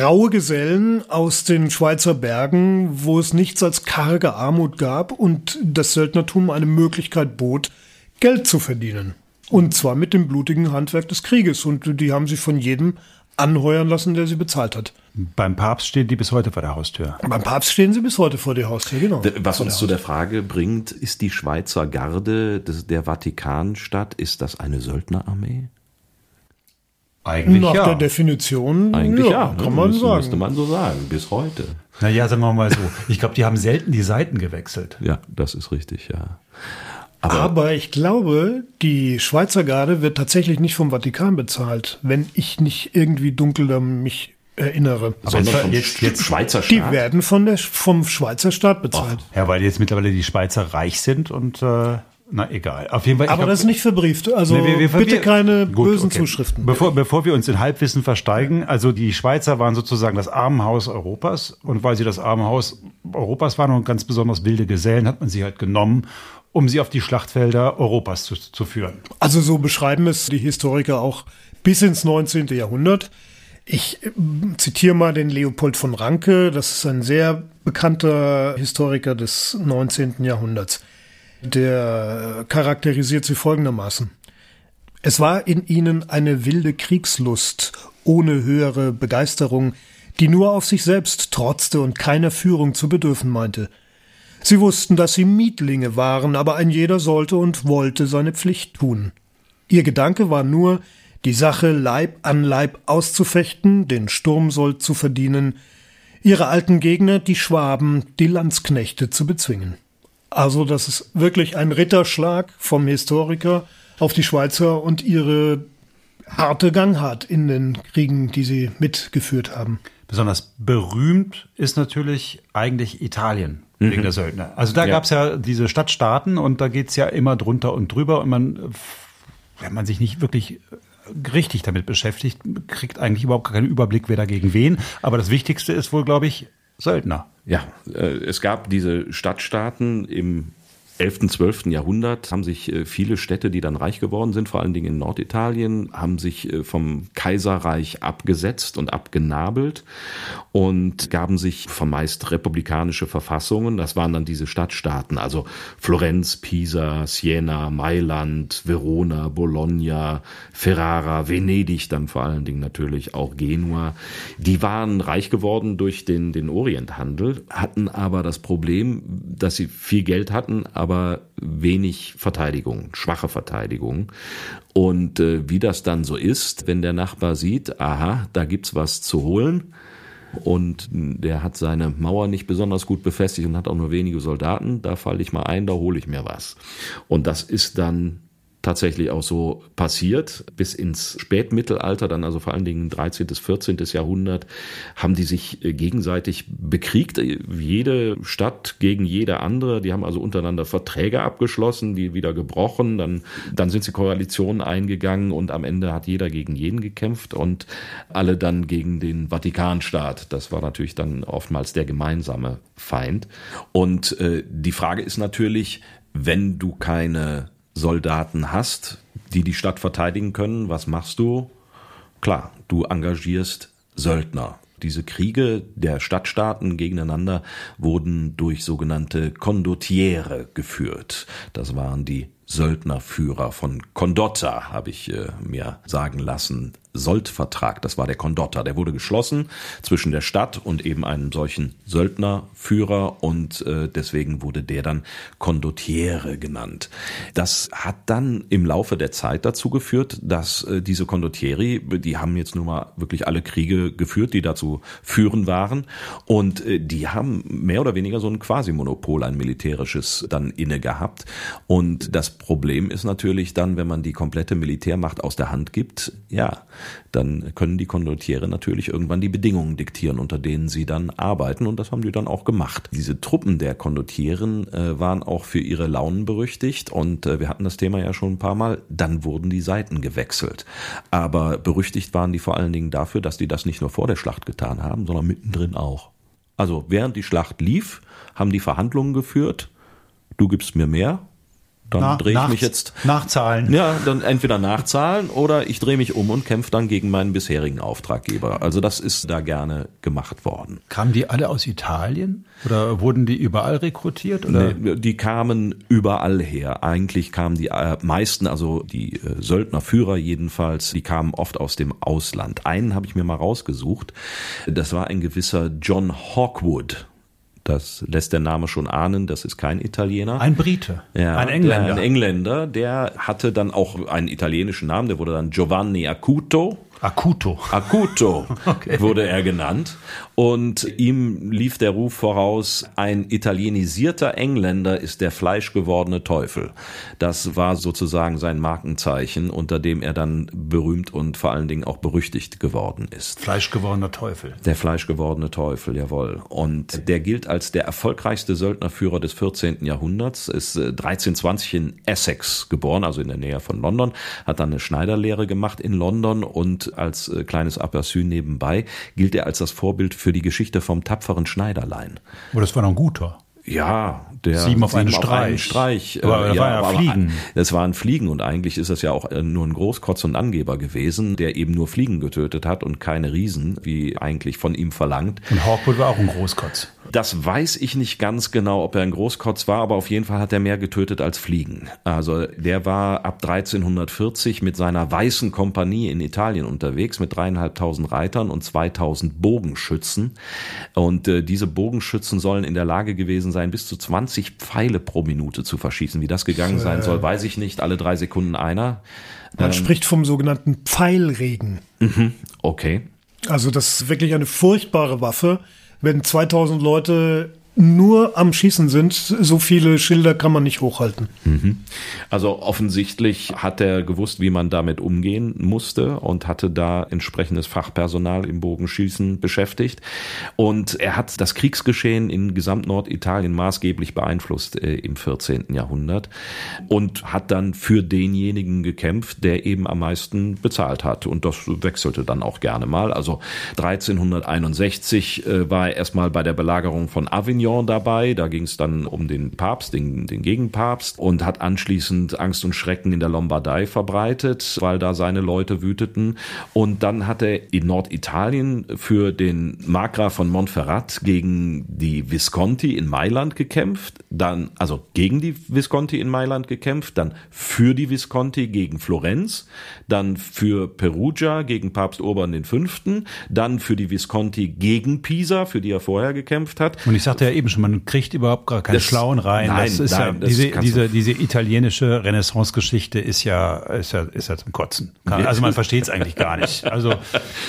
Raue Gesellen aus den Schweizer Bergen, wo es nichts als karge Armut gab und das Söldnertum eine Möglichkeit bot, Geld zu verdienen. Und zwar mit dem blutigen Handwerk des Krieges. Und die haben sich von jedem anheuern lassen, der sie bezahlt hat. Beim Papst stehen die bis heute vor der Haustür. Beim Papst stehen sie bis heute vor der Haustür, genau. Was uns zu der Frage bringt, ist die Schweizer Garde der Vatikanstadt, ist das eine Söldnerarmee? Eigentlich Nach ja. der Definition, Eigentlich ja, ja kann man müsste, sagen. Müsste man so sagen, bis heute. Naja, sagen wir mal so. Ich glaube, die haben selten die Seiten gewechselt. Ja, das ist richtig, ja. Aber, Aber, ich glaube, die Schweizer Garde wird tatsächlich nicht vom Vatikan bezahlt, wenn ich nicht irgendwie dunkel mich erinnere. Sondern vom jetzt, jetzt Schweizer Staat? Die werden von der, vom Schweizer Staat bezahlt. Och, ja, weil jetzt mittlerweile die Schweizer reich sind und äh, na egal. Auf jeden Fall. Aber glaub, das ist nicht verbrieft. Also nee, wir, wir, bitte keine gut, bösen okay. Zuschriften. Bevor, bevor wir uns in Halbwissen versteigen, also die Schweizer waren sozusagen das Armenhaus Europas und weil sie das Armenhaus Europas waren und ganz besonders wilde Gesellen, hat man sie halt genommen um sie auf die Schlachtfelder Europas zu, zu führen. Also so beschreiben es die Historiker auch bis ins 19. Jahrhundert. Ich äh, zitiere mal den Leopold von Ranke, das ist ein sehr bekannter Historiker des 19. Jahrhunderts. Der charakterisiert sie folgendermaßen. Es war in ihnen eine wilde Kriegslust ohne höhere Begeisterung, die nur auf sich selbst trotzte und keiner Führung zu bedürfen meinte – Sie wussten, dass sie Mietlinge waren, aber ein jeder sollte und wollte seine Pflicht tun. Ihr Gedanke war nur, die Sache Leib an Leib auszufechten, den Sturmsold zu verdienen, ihre alten Gegner, die Schwaben, die Landsknechte zu bezwingen. Also das ist wirklich ein Ritterschlag vom Historiker auf die Schweizer und ihre harte Gangart in den Kriegen, die sie mitgeführt haben. Besonders berühmt ist natürlich eigentlich Italien wegen mhm. der Söldner. Also da ja. gab es ja diese Stadtstaaten und da geht's ja immer drunter und drüber und man, wenn man sich nicht wirklich richtig damit beschäftigt, kriegt eigentlich überhaupt keinen Überblick, wer dagegen wen. Aber das Wichtigste ist wohl, glaube ich, Söldner. Ja, äh, es gab diese Stadtstaaten im 11., 12. Jahrhundert haben sich äh, viele Städte, die dann reich geworden sind, vor allen Dingen in Norditalien, haben sich äh, vom Kaiserreich abgesetzt und abgenabelt und gaben sich vermeist republikanische Verfassungen. Das waren dann diese Stadtstaaten, also Florenz, Pisa, Siena, Mailand, Verona, Bologna, Ferrara, Venedig dann vor allen Dingen natürlich auch Genua. Die waren reich geworden durch den, den Orienthandel, hatten aber das Problem, dass sie viel Geld hatten, aber aber wenig Verteidigung, schwache Verteidigung. Und äh, wie das dann so ist, wenn der Nachbar sieht, aha, da gibt's was zu holen, und der hat seine Mauer nicht besonders gut befestigt und hat auch nur wenige Soldaten. Da falle ich mal ein, da hole ich mir was. Und das ist dann tatsächlich auch so passiert. Bis ins Spätmittelalter, dann also vor allen Dingen 13. bis 14. Jahrhundert, haben die sich äh, gegenseitig bekriegt. Jede Stadt gegen jede andere. Die haben also untereinander Verträge abgeschlossen, die wieder gebrochen. Dann, dann sind sie Koalitionen eingegangen und am Ende hat jeder gegen jeden gekämpft und alle dann gegen den Vatikanstaat. Das war natürlich dann oftmals der gemeinsame Feind. Und äh, die Frage ist natürlich, wenn du keine Soldaten hast, die die Stadt verteidigen können, was machst du? Klar, du engagierst Söldner. Diese Kriege der Stadtstaaten gegeneinander wurden durch sogenannte Condottiere geführt. Das waren die Söldnerführer von Condotta, habe ich äh, mir sagen lassen. Soldvertrag, das war der Condotta, der wurde geschlossen zwischen der Stadt und eben einem solchen Söldnerführer und äh, deswegen wurde der dann Condottiere genannt. Das hat dann im Laufe der Zeit dazu geführt, dass äh, diese Condottieri, die haben jetzt nun mal wirklich alle Kriege geführt, die dazu führen waren. Und äh, die haben mehr oder weniger so ein Quasi-Monopol, ein militärisches dann inne gehabt. Und das Problem ist natürlich dann, wenn man die komplette Militärmacht aus der Hand gibt, ja, dann können die Condottiere natürlich irgendwann die Bedingungen diktieren, unter denen sie dann arbeiten und das haben die dann auch gemacht. Diese Truppen der Condottieren äh, waren auch für ihre Launen berüchtigt und äh, wir hatten das Thema ja schon ein paar Mal, dann wurden die Seiten gewechselt. Aber berüchtigt waren die vor allen Dingen dafür, dass die das nicht nur vor der Schlacht getan haben, sondern mittendrin auch. Also während die Schlacht lief, haben die Verhandlungen geführt, du gibst mir mehr, dann drehe ich mich jetzt Nachzahlen. ja, dann entweder nachzahlen oder ich drehe mich um und kämpfe dann gegen meinen bisherigen Auftraggeber. Also das ist da gerne gemacht worden. Kamen die alle aus Italien? Oder wurden die überall rekrutiert? Oder? Nee, die kamen überall her. Eigentlich kamen die äh, meisten, also die äh, Söldnerführer jedenfalls, die kamen oft aus dem Ausland. Einen habe ich mir mal rausgesucht. Das war ein gewisser John Hawkwood. Das lässt der Name schon ahnen, das ist kein Italiener. Ein Brite. Ja, ein Engländer. Der, ein Engländer, der hatte dann auch einen italienischen Namen, der wurde dann Giovanni Acuto. Acuto. Acuto wurde er genannt. Und ihm lief der Ruf voraus, ein italienisierter Engländer ist der fleischgewordene Teufel. Das war sozusagen sein Markenzeichen, unter dem er dann berühmt und vor allen Dingen auch berüchtigt geworden ist. Fleischgewordener Teufel. Der fleischgewordene Teufel, jawohl. Und der gilt als der erfolgreichste Söldnerführer des 14. Jahrhunderts, ist äh, 1320 in Essex geboren, also in der Nähe von London, hat dann eine Schneiderlehre gemacht in London und als äh, kleines Aperçu nebenbei gilt er als das Vorbild für die Geschichte vom tapferen Schneiderlein. Oh, das war noch ein guter. Ja, der Sieben auf einen Streich. Streich. Aber das war ja aber Fliegen. Das waren Fliegen und eigentlich ist das ja auch äh, nur ein Großkotz und Angeber gewesen, der eben nur Fliegen getötet hat und keine Riesen, wie eigentlich von ihm verlangt. Und Hawkwood war auch ein Großkotz. Das weiß ich nicht ganz genau, ob er ein Großkotz war, aber auf jeden Fall hat er mehr getötet als Fliegen. Also der war ab 1340 mit seiner weißen Kompanie in Italien unterwegs mit dreieinhalbtausend Reitern und 2000 Bogenschützen. Und äh, diese Bogenschützen sollen in der Lage gewesen sein, bis zu 20 Pfeile pro Minute zu verschießen. Wie das gegangen sein soll, weiß ich nicht. Alle drei Sekunden einer. Man spricht vom sogenannten Pfeilregen. Okay. Also das ist wirklich eine furchtbare Waffe. Wenn 2000 Leute nur am Schießen sind, so viele Schilder kann man nicht hochhalten. Also offensichtlich hat er gewusst, wie man damit umgehen musste und hatte da entsprechendes Fachpersonal im Bogenschießen beschäftigt. Und er hat das Kriegsgeschehen in gesamt Norditalien maßgeblich beeinflusst äh, im 14. Jahrhundert und hat dann für denjenigen gekämpft, der eben am meisten bezahlt hat. Und das wechselte dann auch gerne mal. Also 1361 äh, war er erstmal bei der Belagerung von Avignon dabei. Da ging es dann um den Papst, den, den Gegenpapst und hat anschließend Angst und Schrecken in der Lombardei verbreitet, weil da seine Leute wüteten. Und dann hat er in Norditalien für den Markgraf von Montferrat gegen die Visconti in Mailand gekämpft, dann also gegen die Visconti in Mailand gekämpft, dann für die Visconti gegen Florenz, dann für Perugia gegen Papst Urban V., dann für die Visconti gegen Pisa, für die er vorher gekämpft hat. Und ich sagte ja eben schon, man kriegt überhaupt gar keine Das- Schlauen rein. nein, das ist nein, ja, das diese, diese, diese italienische Renaissance-Geschichte ist ja, ist ja, ist ja zum Kotzen. Also man versteht es eigentlich gar nicht. Also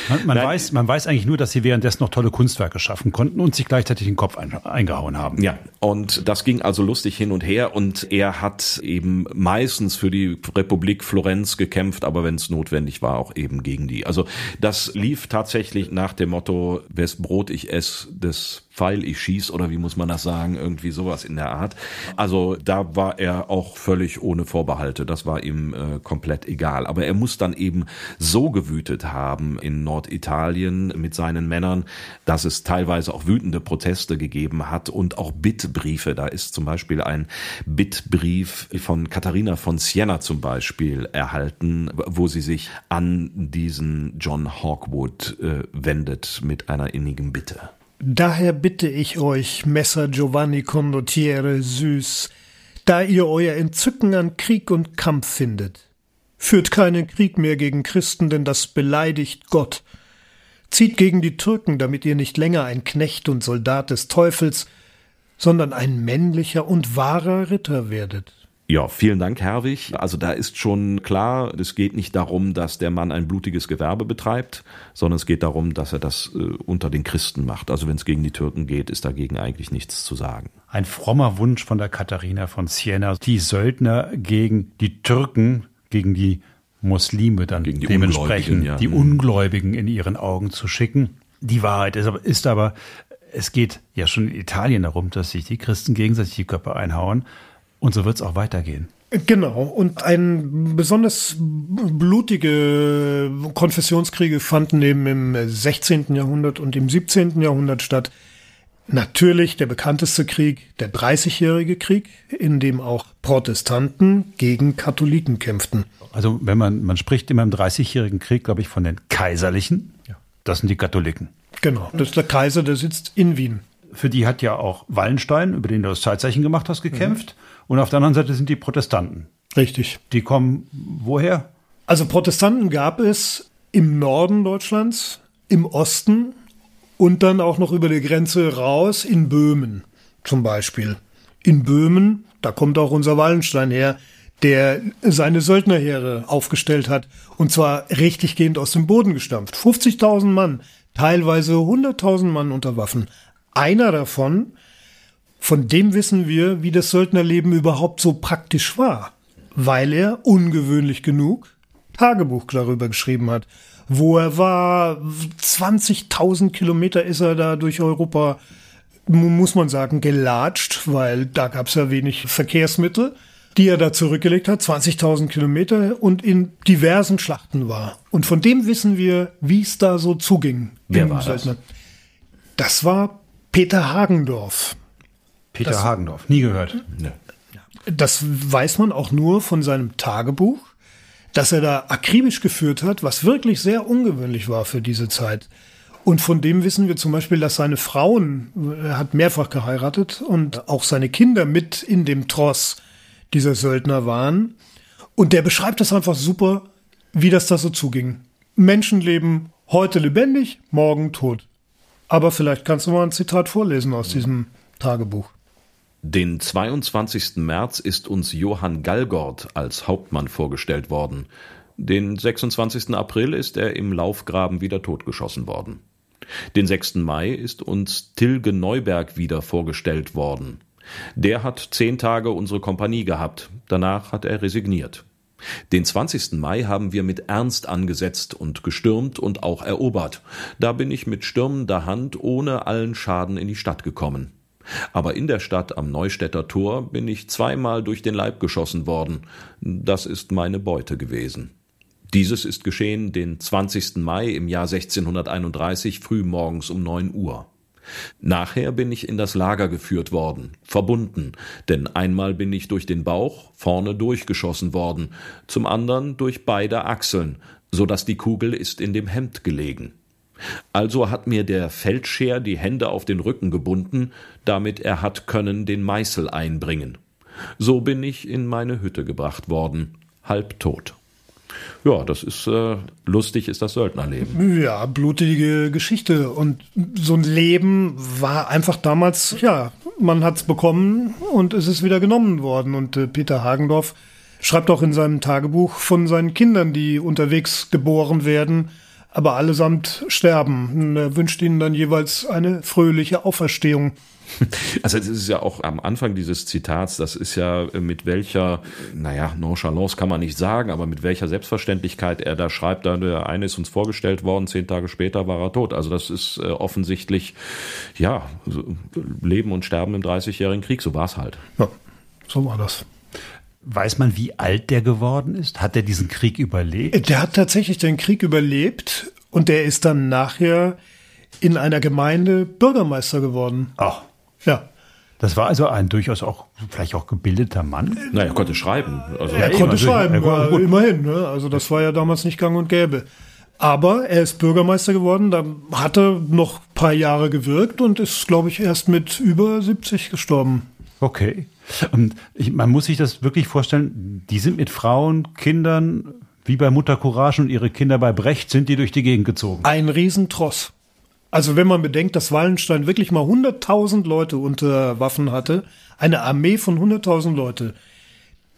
man, man weiß, man weiß eigentlich nur, dass sie währenddessen noch tolle Kunstwerke schaffen konnten und sich gleichzeitig den Kopf ein, eingehauen haben. Ja, und das ging also lustig hin und her und er hat eben meistens für die Republik Florenz gekämpft, aber wenn es notwendig war, auch eben gegen die. Also das lief tatsächlich nach dem Motto, wes Brot ich ess, des Pfeil ich schieß oder wie muss man das sagen, irgendwie sowas in der Art. Also da war er auch völlig ohne Vorbehalte, das war ihm äh, komplett egal. Aber er muss dann eben so gewütet haben in Norditalien mit seinen Männern, dass es teilweise auch wütende Proteste gegeben hat und auch Bittbriefe. Da ist zum Beispiel ein Bittbrief von Katharina von Siena zum Beispiel erhalten, wo sie sich an diesen John Hawkwood äh, wendet mit einer innigen Bitte. Daher bitte ich euch, Messer Giovanni Condottiere süß, da ihr euer Entzücken an Krieg und Kampf findet. Führt keinen Krieg mehr gegen Christen, denn das beleidigt Gott. Zieht gegen die Türken, damit ihr nicht länger ein Knecht und Soldat des Teufels, sondern ein männlicher und wahrer Ritter werdet. Ja, vielen Dank, Herwig. Also da ist schon klar, es geht nicht darum, dass der Mann ein blutiges Gewerbe betreibt, sondern es geht darum, dass er das äh, unter den Christen macht. Also wenn es gegen die Türken geht, ist dagegen eigentlich nichts zu sagen. Ein frommer Wunsch von der Katharina von Siena, die Söldner gegen die Türken, gegen die Muslime dann die dementsprechend Ungläubigen, ja. die Mhm. Ungläubigen in ihren Augen zu schicken. Die Wahrheit ist aber, ist aber, es geht ja schon in Italien darum, dass sich die Christen gegenseitig die Köpfe einhauen. Und so wird es auch weitergehen. Genau. Und ein besonders blutige Konfessionskriege fanden eben im 16. Jahrhundert und im 17. Jahrhundert statt. Natürlich der bekannteste Krieg, der Dreißigjährige Krieg, in dem auch Protestanten gegen Katholiken kämpften. Also wenn man, man spricht immer im Dreißigjährigen Krieg, glaube ich, von den Kaiserlichen. Das sind die Katholiken. Genau. Das ist der Kaiser, der sitzt in Wien. Für die hat ja auch Wallenstein, über den du das Zeitzeichen gemacht hast, gekämpft. Und auf der anderen Seite sind die Protestanten. Richtig. Die kommen woher? Also Protestanten gab es im Norden Deutschlands, im Osten und dann auch noch über die Grenze raus in Böhmen zum Beispiel. In Böhmen, da kommt auch unser Wallenstein her, der seine Söldnerheere aufgestellt hat und zwar richtig gehend aus dem Boden gestampft. 50.000 Mann, teilweise 100.000 Mann unter Waffen. Einer davon, von dem wissen wir, wie das Söldnerleben überhaupt so praktisch war, weil er ungewöhnlich genug Tagebuch darüber geschrieben hat, wo er war. 20.000 Kilometer ist er da durch Europa, mu- muss man sagen, gelatscht, weil da gab es ja wenig Verkehrsmittel, die er da zurückgelegt hat. 20.000 Kilometer und in diversen Schlachten war. Und von dem wissen wir, wie es da so zuging. Wer war das? Söldner. Das war Peter Hagendorf. Peter Das- Hagendorf. Nie gehört. Das weiß man auch nur von seinem Tagebuch, dass er da akribisch geführt hat, was wirklich sehr ungewöhnlich war für diese Zeit. Und von dem wissen wir zum Beispiel, dass seine Frauen, er hat mehrfach geheiratet und auch seine Kinder mit in dem Tross dieser Söldner waren. Und der beschreibt das einfach super, wie das da so zuging. Menschenleben heute lebendig, morgen tot. Aber vielleicht kannst du mal ein Zitat vorlesen aus diesem Tagebuch. Den 22. März ist uns Johann Gallgord als Hauptmann vorgestellt worden. Den 26. April ist er im Laufgraben wieder totgeschossen worden. Den 6. Mai ist uns Tilge Neuberg wieder vorgestellt worden. Der hat zehn Tage unsere Kompanie gehabt. Danach hat er resigniert. Den 20. Mai haben wir mit Ernst angesetzt und gestürmt und auch erobert. Da bin ich mit stürmender Hand ohne allen Schaden in die Stadt gekommen. Aber in der Stadt am Neustädter Tor bin ich zweimal durch den Leib geschossen worden. Das ist meine Beute gewesen. Dieses ist geschehen den 20. Mai im Jahr 1631 frühmorgens um 9 Uhr. Nachher bin ich in das Lager geführt worden, verbunden, denn einmal bin ich durch den Bauch vorne durchgeschossen worden, zum anderen durch beide Achseln, so dass die Kugel ist in dem Hemd gelegen. Also hat mir der Feldscheer die Hände auf den Rücken gebunden, damit er hat können den Meißel einbringen. So bin ich in meine Hütte gebracht worden, halbtot. Ja, das ist äh, lustig, ist das Söldnerleben. Ja, blutige Geschichte. Und so ein Leben war einfach damals, ja, man hat's bekommen und es ist wieder genommen worden. Und äh, Peter Hagendorf schreibt auch in seinem Tagebuch von seinen Kindern, die unterwegs geboren werden, aber allesamt sterben. Und er wünscht ihnen dann jeweils eine fröhliche Auferstehung. Also es ist ja auch am Anfang dieses Zitats, das ist ja äh, mit welcher, naja, Nonchalance kann man nicht sagen, aber mit welcher Selbstverständlichkeit er da schreibt, da der eine ist uns vorgestellt worden, zehn Tage später war er tot. Also das ist äh, offensichtlich, ja, Leben und Sterben im Dreißigjährigen Krieg, so war es halt. Ja, so war das. Weiß man, wie alt der geworden ist? Hat er diesen Krieg überlebt? Der hat tatsächlich den Krieg überlebt und der ist dann nachher in einer Gemeinde Bürgermeister geworden. Ach, Ja. das war also ein durchaus auch, vielleicht auch gebildeter Mann. Naja, er konnte schreiben. Also, Er konnte also, schreiben, ja, immerhin. Ne? Also das war ja damals nicht gang und gäbe. Aber er ist Bürgermeister geworden, da hat er noch ein paar Jahre gewirkt und ist, glaube ich, erst mit über 70 gestorben. Okay. Und ich, man muss sich das wirklich vorstellen, die sind mit Frauen, Kindern, wie bei Mutter Courage und ihre Kinder bei Brecht, sind die durch die Gegend gezogen. Ein Riesentross. Also wenn man bedenkt, dass Wallenstein wirklich mal 100.000 Leute unter Waffen hatte, eine Armee von 100.000 Leute,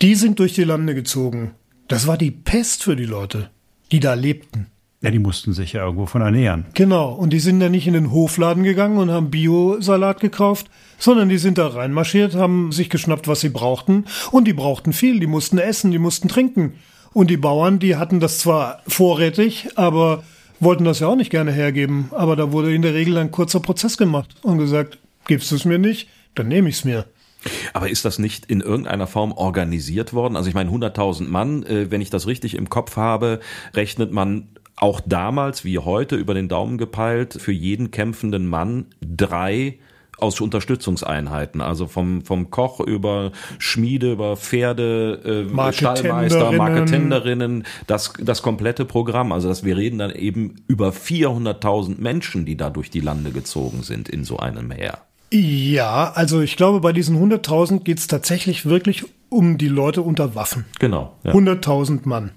die sind durch die Lande gezogen. Das war die Pest für die Leute, die da lebten. Ja, die mussten sich ja irgendwo von ernähren. Genau, und die sind dann nicht in den Hofladen gegangen und haben Biosalat gekauft, sondern die sind da reinmarschiert, haben sich geschnappt, was sie brauchten, und die brauchten viel, die mussten essen, die mussten trinken. Und die Bauern, die hatten das zwar vorrätig, aber wollten das ja auch nicht gerne hergeben. Aber da wurde in der Regel ein kurzer Prozess gemacht und gesagt, gibst du es mir nicht, dann nehme ich es mir. Aber ist das nicht in irgendeiner Form organisiert worden? Also ich meine, 100.000 Mann, äh, wenn ich das richtig im Kopf habe, rechnet man auch damals wie heute über den Daumen gepeilt für jeden kämpfenden Mann drei aus Unterstützungseinheiten, also vom, vom Koch über Schmiede, über Pferde, äh, Stallmeister, Marketenderinnen, das, das komplette Programm. Also dass wir reden dann eben über 400.000 Menschen, die da durch die Lande gezogen sind in so einem Heer. Ja, also ich glaube, bei diesen 100.000 geht es tatsächlich wirklich um die Leute unter Waffen. Genau. Ja. 100.000 Mann.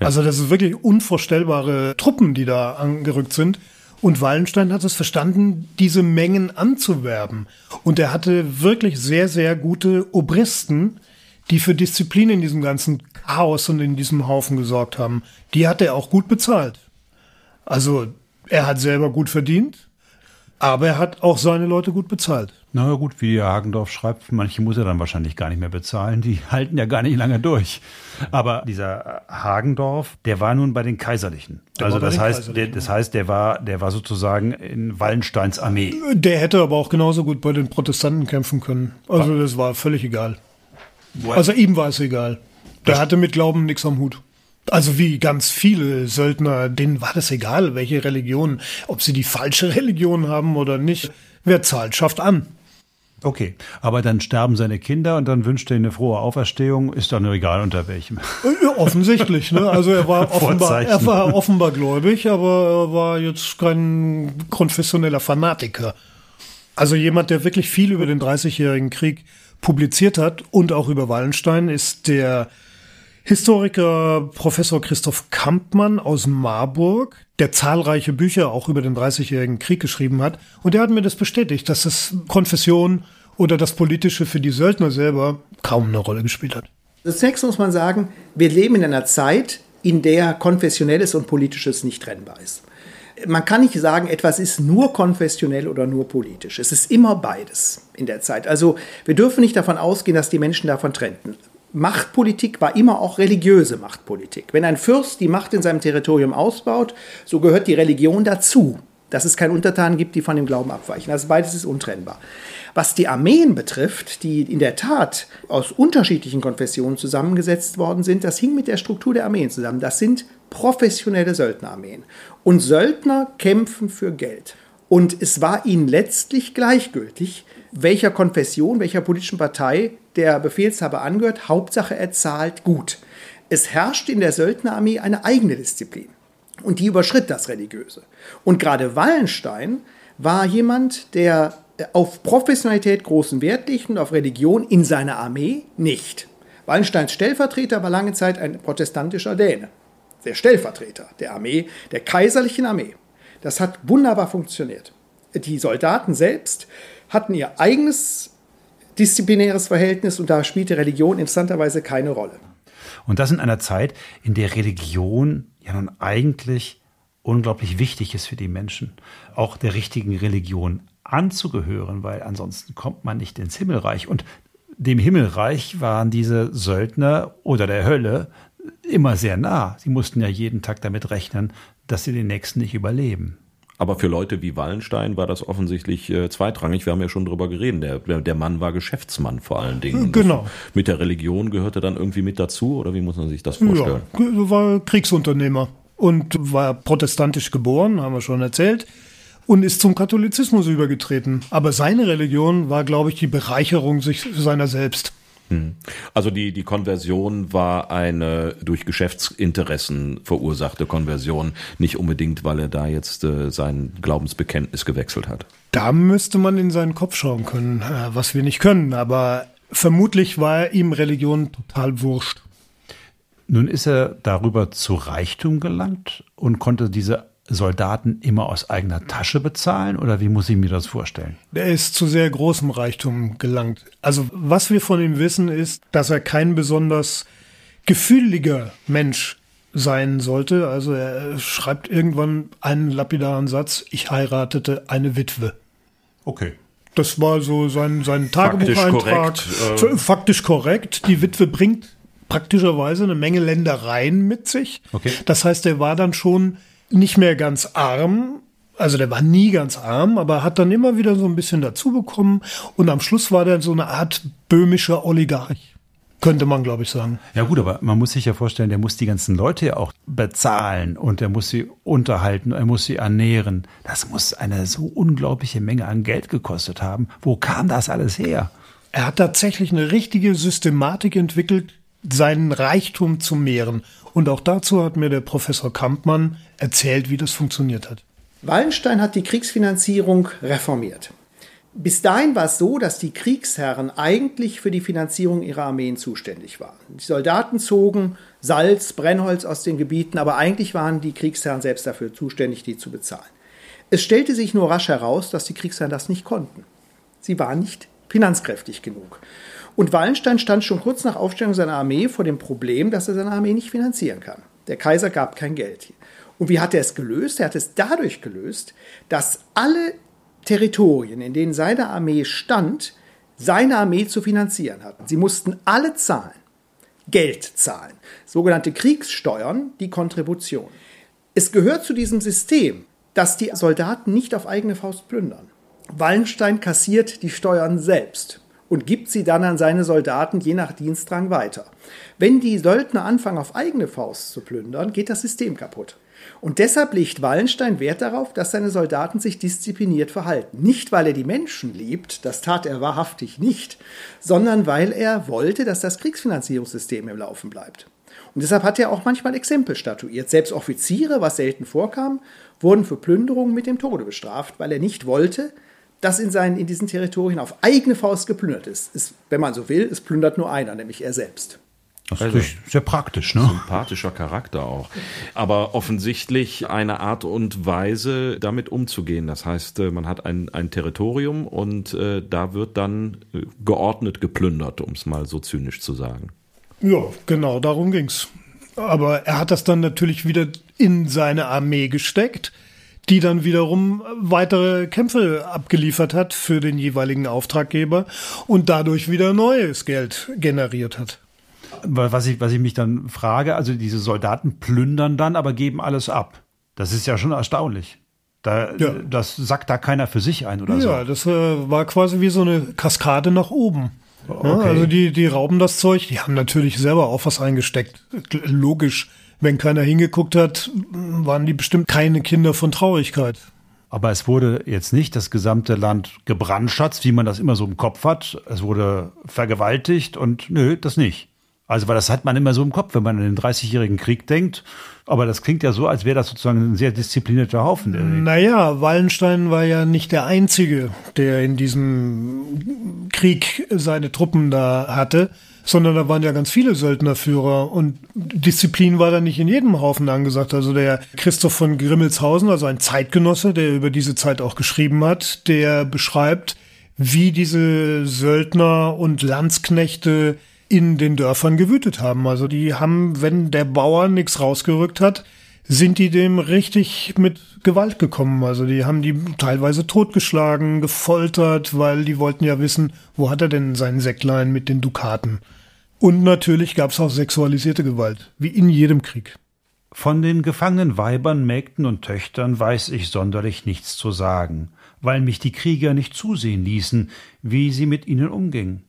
Ja. Also das ist wirklich unvorstellbare Truppen, die da angerückt sind. Und Wallenstein hat es verstanden, diese Mengen anzuwerben. Und er hatte wirklich sehr, sehr gute Obristen, die für Disziplin in diesem ganzen Chaos und in diesem Haufen gesorgt haben. Die hat er auch gut bezahlt. Also er hat selber gut verdient, aber er hat auch seine Leute gut bezahlt. Na gut, wie Hagendorf schreibt, manche muss er dann wahrscheinlich gar nicht mehr bezahlen. Die halten ja gar nicht lange durch. Aber dieser Hagendorf, der war nun bei den Kaiserlichen. Der also das heißt, der, das heißt, der war, der war sozusagen in Wallensteins Armee. Der hätte aber auch genauso gut bei den Protestanten kämpfen können. Also das war völlig egal. Also ihm war es egal. Der hatte mit Glauben nichts am Hut. Also wie ganz viele Söldner, denen war das egal, welche Religion, ob sie die falsche Religion haben oder nicht. Wer zahlt, schafft an. Okay, aber dann sterben seine Kinder und dann wünscht er eine frohe Auferstehung, ist dann nur egal unter welchem. Ja, offensichtlich, ne? Also er war offenbar, er war offenbar gläubig, aber er war jetzt kein konfessioneller Fanatiker. Also jemand, der wirklich viel über den Dreißigjährigen Krieg publiziert hat und auch über Wallenstein, ist der Historiker Professor Christoph Kampmann aus Marburg, der zahlreiche Bücher auch über den Dreißigjährigen Krieg geschrieben hat. Und der hat mir das bestätigt, dass das Konfession oder das Politische für die Söldner selber kaum eine Rolle gespielt hat. Zunächst muss man sagen, wir leben in einer Zeit, in der Konfessionelles und Politisches nicht trennbar ist. Man kann nicht sagen, etwas ist nur konfessionell oder nur politisch. Es ist immer beides in der Zeit. Also wir dürfen nicht davon ausgehen, dass die Menschen davon trennten. Machtpolitik war immer auch religiöse Machtpolitik. Wenn ein Fürst die Macht in seinem Territorium ausbaut, so gehört die Religion dazu, dass es keine Untertanen gibt, die von dem Glauben abweichen. Also beides ist untrennbar. Was die Armeen betrifft, die in der Tat aus unterschiedlichen Konfessionen zusammengesetzt worden sind, das hing mit der Struktur der Armeen zusammen. Das sind professionelle Söldnerarmeen. Und Söldner kämpfen für Geld. Und es war ihnen letztlich gleichgültig, welcher Konfession, welcher politischen Partei der Befehlshaber angehört. Hauptsache, er zahlt gut. Es herrschte in der Söldnerarmee eine eigene Disziplin. Und die überschritt das Religiöse. Und gerade Wallenstein war jemand, der auf Professionalität großen Wert legt und auf Religion in seiner Armee nicht. Wallensteins Stellvertreter war lange Zeit ein protestantischer Däne. Der Stellvertreter der Armee, der kaiserlichen Armee. Das hat wunderbar funktioniert. Die Soldaten selbst hatten ihr eigenes disziplinäres Verhältnis und da spielte Religion interessanterweise keine Rolle. Und das in einer Zeit, in der Religion ja nun eigentlich unglaublich wichtig ist für die Menschen, auch der richtigen Religion anzugehören, weil ansonsten kommt man nicht ins Himmelreich. Und dem Himmelreich waren diese Söldner oder der Hölle immer sehr nah. Sie mussten ja jeden Tag damit rechnen, dass sie den nächsten nicht überleben. Aber für Leute wie Wallenstein war das offensichtlich äh, zweitrangig. Wir haben ja schon drüber geredet. Der, der Mann war Geschäftsmann vor allen Dingen. Genau. mit der Religion gehörte dann irgendwie mit dazu oder wie muss man sich das vorstellen? Ja, war Kriegsunternehmer und war protestantisch geboren, haben wir schon erzählt. Und ist zum Katholizismus übergetreten. Aber seine Religion war, glaube ich, die Bereicherung sich seiner selbst. Hm. Also die, die Konversion war eine durch Geschäftsinteressen verursachte Konversion, nicht unbedingt, weil er da jetzt äh, sein Glaubensbekenntnis gewechselt hat. Da müsste man in seinen Kopf schauen können, äh, was wir nicht können, aber vermutlich war ihm Religion total wurscht. Nun ist er darüber zu Reichtum gelangt und konnte diese Soldaten immer aus eigener Tasche bezahlen oder wie muss ich mir das vorstellen? Er ist zu sehr großem Reichtum gelangt. Also was wir von ihm wissen ist, dass er kein besonders gefühliger Mensch sein sollte. Also er schreibt irgendwann einen lapidaren Satz, ich heiratete eine Witwe. Okay. Das war so sein, sein Tagebucheintrag. Faktisch korrekt. Äh faktisch korrekt. Die Witwe bringt praktischerweise eine Menge Ländereien mit sich. Okay. Das heißt, er war dann schon nicht mehr ganz arm. Also der war nie ganz arm, aber hat dann immer wieder so ein bisschen dazu bekommen. Und am Schluss war der so eine Art böhmischer Oligarch. Könnte man, glaube ich, sagen. Ja gut, aber man muss sich ja vorstellen, der muss die ganzen Leute ja auch bezahlen und er muss sie unterhalten, er muss sie ernähren. Das muss eine so unglaubliche Menge an Geld gekostet haben. Wo kam das alles her? Er hat tatsächlich eine richtige Systematik entwickelt, seinen Reichtum zu mehren. Und auch dazu hat mir der Professor Kampmann erzählt, wie das funktioniert hat. Wallenstein hat die Kriegsfinanzierung reformiert. Bis dahin war es so, dass die Kriegsherren eigentlich für die Finanzierung ihrer Armeen zuständig waren. Die Soldaten zogen Salz, Brennholz aus den Gebieten, aber eigentlich waren die Kriegsherren selbst dafür zuständig, die zu bezahlen. Es stellte sich nur rasch heraus, dass die Kriegsherren das nicht konnten. Sie waren nicht finanzkräftig genug. Und Wallenstein stand schon kurz nach Aufstellung seiner Armee vor dem Problem, dass er seine Armee nicht finanzieren kann. Der Kaiser gab kein Geld. Und wie hat er es gelöst? Er hat es dadurch gelöst, dass alle Territorien, in denen seine Armee stand, seine Armee zu finanzieren hatten. Sie mussten alle zahlen, Geld zahlen, sogenannte Kriegssteuern, die Kontribution. Es gehört zu diesem System, dass die Soldaten nicht auf eigene Faust plündern. Wallenstein kassiert die Steuern selbst und gibt sie dann an seine Soldaten je nach Dienstrang weiter. Wenn die Söldner anfangen, auf eigene Faust zu plündern, geht das System kaputt. Und deshalb legt Wallenstein Wert darauf, dass seine Soldaten sich diszipliniert verhalten. Nicht, weil er die Menschen liebt, das tat er wahrhaftig nicht, sondern weil er wollte, dass das Kriegsfinanzierungssystem im Laufen bleibt. Und deshalb hat er auch manchmal Exempel statuiert. Selbst Offiziere, was selten vorkam, wurden für Plünderungen mit dem Tode bestraft, weil er nicht wollte, dass in, seinen, in diesen Territorien auf eigene Faust geplündert ist. ist. Wenn man so will, es plündert nur einer, nämlich er selbst. Das ist also, sehr praktisch, ne? Sympathischer Charakter auch. Aber offensichtlich eine Art und Weise, damit umzugehen. Das heißt, äh, man hat ein, ein Territorium und äh, da wird dann äh, geordnet geplündert, um es mal so zynisch zu sagen. Ja, genau, darum ging's. Aber er hat das dann natürlich wieder in seine Armee gesteckt die dann wiederum weitere Kämpfe abgeliefert hat für den jeweiligen Auftraggeber und dadurch wieder neues Geld generiert hat. Was ich, was ich mich dann frage, also diese Soldaten plündern dann, aber geben alles ab. Das ist ja schon erstaunlich. Da, ja. Das sagt da keiner für sich ein oder ja, so. Ja, das äh, war quasi wie so eine Kaskade nach oben. Okay. Ja, also die, die rauben das Zeug, die haben natürlich selber auch was eingesteckt. Logisch wenn keiner hingeguckt hat, waren die bestimmt keine Kinder von Traurigkeit. Aber es wurde jetzt nicht das gesamte Land gebrandschatzt, wie man das immer so im Kopf hat. Es wurde vergewaltigt und nö, das nicht. Also, weil das hat man immer so im Kopf, wenn man an den 30-jährigen Krieg denkt. Aber das klingt ja so, als wäre das sozusagen ein sehr disziplinierter Haufen. Naja, Wallenstein war ja nicht der Einzige, der in diesem Krieg seine Truppen da hatte sondern da waren ja ganz viele Söldnerführer und Disziplin war da nicht in jedem Haufen angesagt. Also der Christoph von Grimmelshausen, also ein Zeitgenosse, der über diese Zeit auch geschrieben hat, der beschreibt, wie diese Söldner und Landsknechte in den Dörfern gewütet haben. Also die haben, wenn der Bauer nichts rausgerückt hat, sind die dem richtig mit Gewalt gekommen. Also die haben die teilweise totgeschlagen, gefoltert, weil die wollten ja wissen, wo hat er denn seinen Säcklein mit den Dukaten. Und natürlich gab es auch sexualisierte Gewalt, wie in jedem Krieg. Von den gefangenen Weibern, Mägden und Töchtern weiß ich sonderlich nichts zu sagen, weil mich die Krieger nicht zusehen ließen, wie sie mit ihnen umgingen.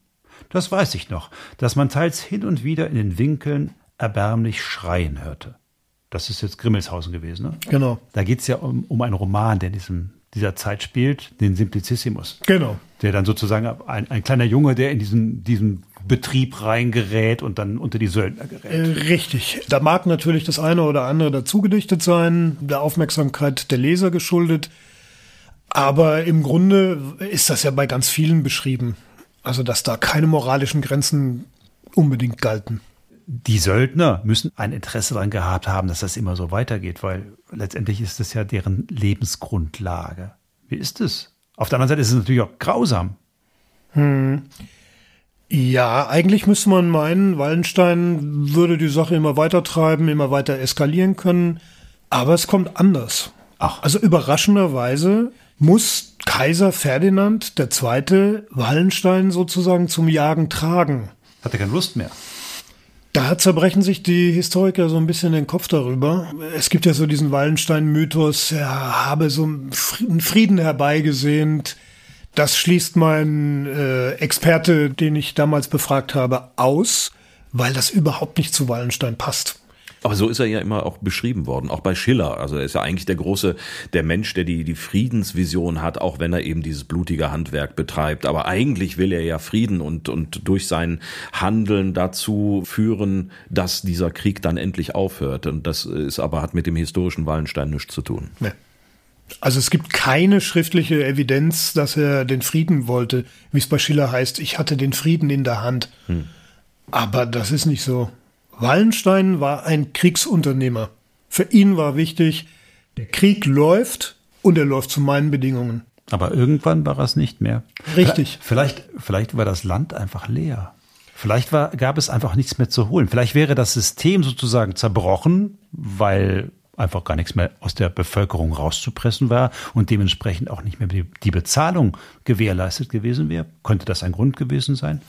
Das weiß ich noch, dass man teils hin und wieder in den Winkeln erbärmlich schreien hörte. Das ist jetzt Grimmelshausen gewesen, ne? Genau. Da geht's ja um, um einen Roman, der in diesem, dieser Zeit spielt, den Simplicissimus. Genau. Der dann sozusagen ein, ein kleiner Junge, der in diesen, diesen Betrieb reingerät und dann unter die Söldner gerät. Äh, richtig. Da mag natürlich das eine oder andere dazugedichtet sein, der Aufmerksamkeit der Leser geschuldet. Aber im Grunde ist das ja bei ganz vielen beschrieben. Also, dass da keine moralischen Grenzen unbedingt galten. Die Söldner müssen ein Interesse daran gehabt haben, dass das immer so weitergeht, weil letztendlich ist das ja deren Lebensgrundlage. Wie ist es? Auf der anderen Seite ist es natürlich auch grausam. Hm. Ja, eigentlich müsste man meinen, Wallenstein würde die Sache immer weiter treiben, immer weiter eskalieren können. Aber es kommt anders. Ach. Also überraschenderweise muss Kaiser Ferdinand II. Wallenstein sozusagen zum Jagen tragen. Hat er keine Lust mehr? Da zerbrechen sich die Historiker so ein bisschen den Kopf darüber. Es gibt ja so diesen Wallenstein-Mythos, er habe so einen Frieden herbeigesehnt. Das schließt mein äh, Experte, den ich damals befragt habe, aus, weil das überhaupt nicht zu Wallenstein passt. Aber so ist er ja immer auch beschrieben worden, auch bei Schiller. Also er ist ja eigentlich der große, der Mensch, der die, die Friedensvision hat, auch wenn er eben dieses blutige Handwerk betreibt. Aber eigentlich will er ja Frieden und, und durch sein Handeln dazu führen, dass dieser Krieg dann endlich aufhört. Und das ist aber, hat mit dem historischen Wallenstein nichts zu tun. Nee. Also es gibt keine schriftliche Evidenz, dass er den Frieden wollte, wie es bei Schiller heißt, ich hatte den Frieden in der Hand. Hm. Aber das ist nicht so. Wallenstein war ein Kriegsunternehmer. Für ihn war wichtig, der Krieg läuft und er läuft zu meinen Bedingungen. Aber irgendwann war es nicht mehr. Richtig. Vielleicht, vielleicht war das Land einfach leer. Vielleicht war, gab es einfach nichts mehr zu holen. Vielleicht wäre das System sozusagen zerbrochen, weil einfach gar nichts mehr aus der Bevölkerung rauszupressen war und dementsprechend auch nicht mehr die Bezahlung gewährleistet gewesen wäre. Könnte das ein Grund gewesen sein?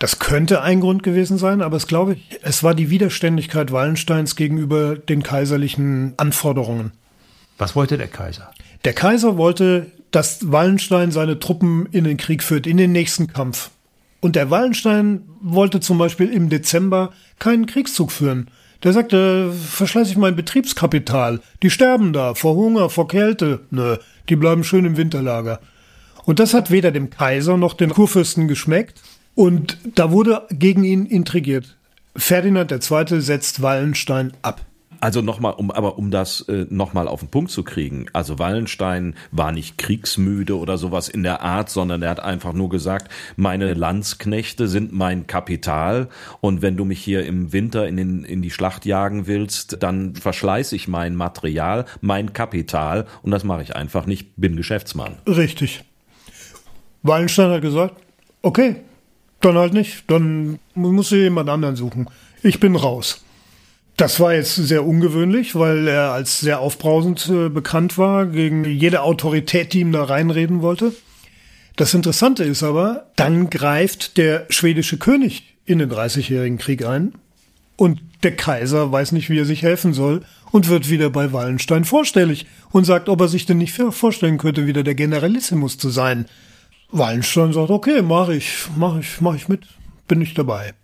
Das könnte ein Grund gewesen sein, aber es glaube ich, es war die Widerständigkeit Wallensteins gegenüber den kaiserlichen Anforderungen. Was wollte der Kaiser? Der Kaiser wollte, dass Wallenstein seine Truppen in den Krieg führt, in den nächsten Kampf. Und der Wallenstein wollte zum Beispiel im Dezember keinen Kriegszug führen. Der sagte, verschleiße ich mein Betriebskapital. Die sterben da, vor Hunger, vor Kälte. Nö, die bleiben schön im Winterlager. Und das hat weder dem Kaiser noch dem Kurfürsten geschmeckt. Und da wurde gegen ihn intrigiert. Ferdinand II. setzt Wallenstein ab. Also nochmal, um, aber um das äh, nochmal auf den Punkt zu kriegen. Also Wallenstein war nicht kriegsmüde oder sowas in der Art, sondern er hat einfach nur gesagt, meine Landsknechte sind mein Kapital und wenn du mich hier im Winter in, den, in die Schlacht jagen willst, dann verschleiße ich mein Material, mein Kapital und das mache ich einfach nicht, bin Geschäftsmann. Richtig. Wallenstein hat gesagt, okay, dann halt nicht. Dann muss ich jemand anderen suchen. Ich bin raus. Das war jetzt sehr ungewöhnlich, weil er als sehr aufbrausend äh, bekannt war, gegen jede Autorität, die ihm da reinreden wollte. Das Interessante ist aber, dann greift der schwedische König in den Dreißigjährigen Krieg ein und der Kaiser weiß nicht, wie er sich helfen soll und wird wieder bei Wallenstein vorstellig und sagt, ob er sich denn nicht vorstellen könnte, wieder der Generalissimus zu sein. Wallenstein sagt, okay, mach ich, mach ich, mach ich mit, bin ich dabei.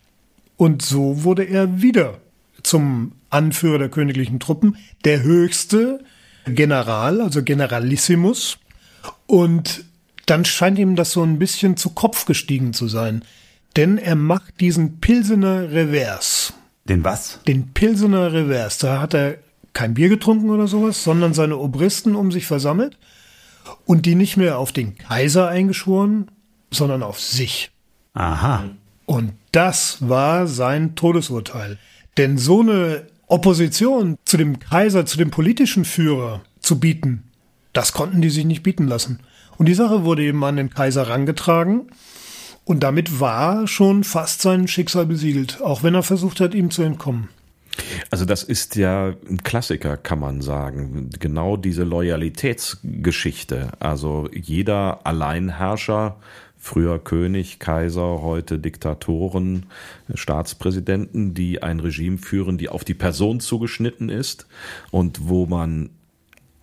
Und so wurde er wieder zum Anführer der königlichen Truppen, der höchste General, also Generalissimus. Und dann scheint ihm das so ein bisschen zu Kopf gestiegen zu sein. Denn er macht diesen Pilsener Revers. Den was? Den Pilsener Revers. Da hat er kein Bier getrunken oder sowas, sondern seine Obristen um sich versammelt und die nicht mehr auf den Kaiser eingeschworen, sondern auf sich. Aha. Und das war sein Todesurteil. Denn so eine Opposition zu dem Kaiser, zu dem politischen Führer zu bieten, das konnten die sich nicht bieten lassen. Und die Sache wurde eben an den Kaiser rangetragen. Und damit war schon fast sein Schicksal besiegelt, auch wenn er versucht hat, ihm zu entkommen. Also das ist ja ein Klassiker, kann man sagen. Genau diese Loyalitätsgeschichte. Also jeder Alleinherrscher, früher König, Kaiser, heute Diktatoren, Staatspräsidenten, die ein Regime führen, die auf die Person zugeschnitten ist und wo man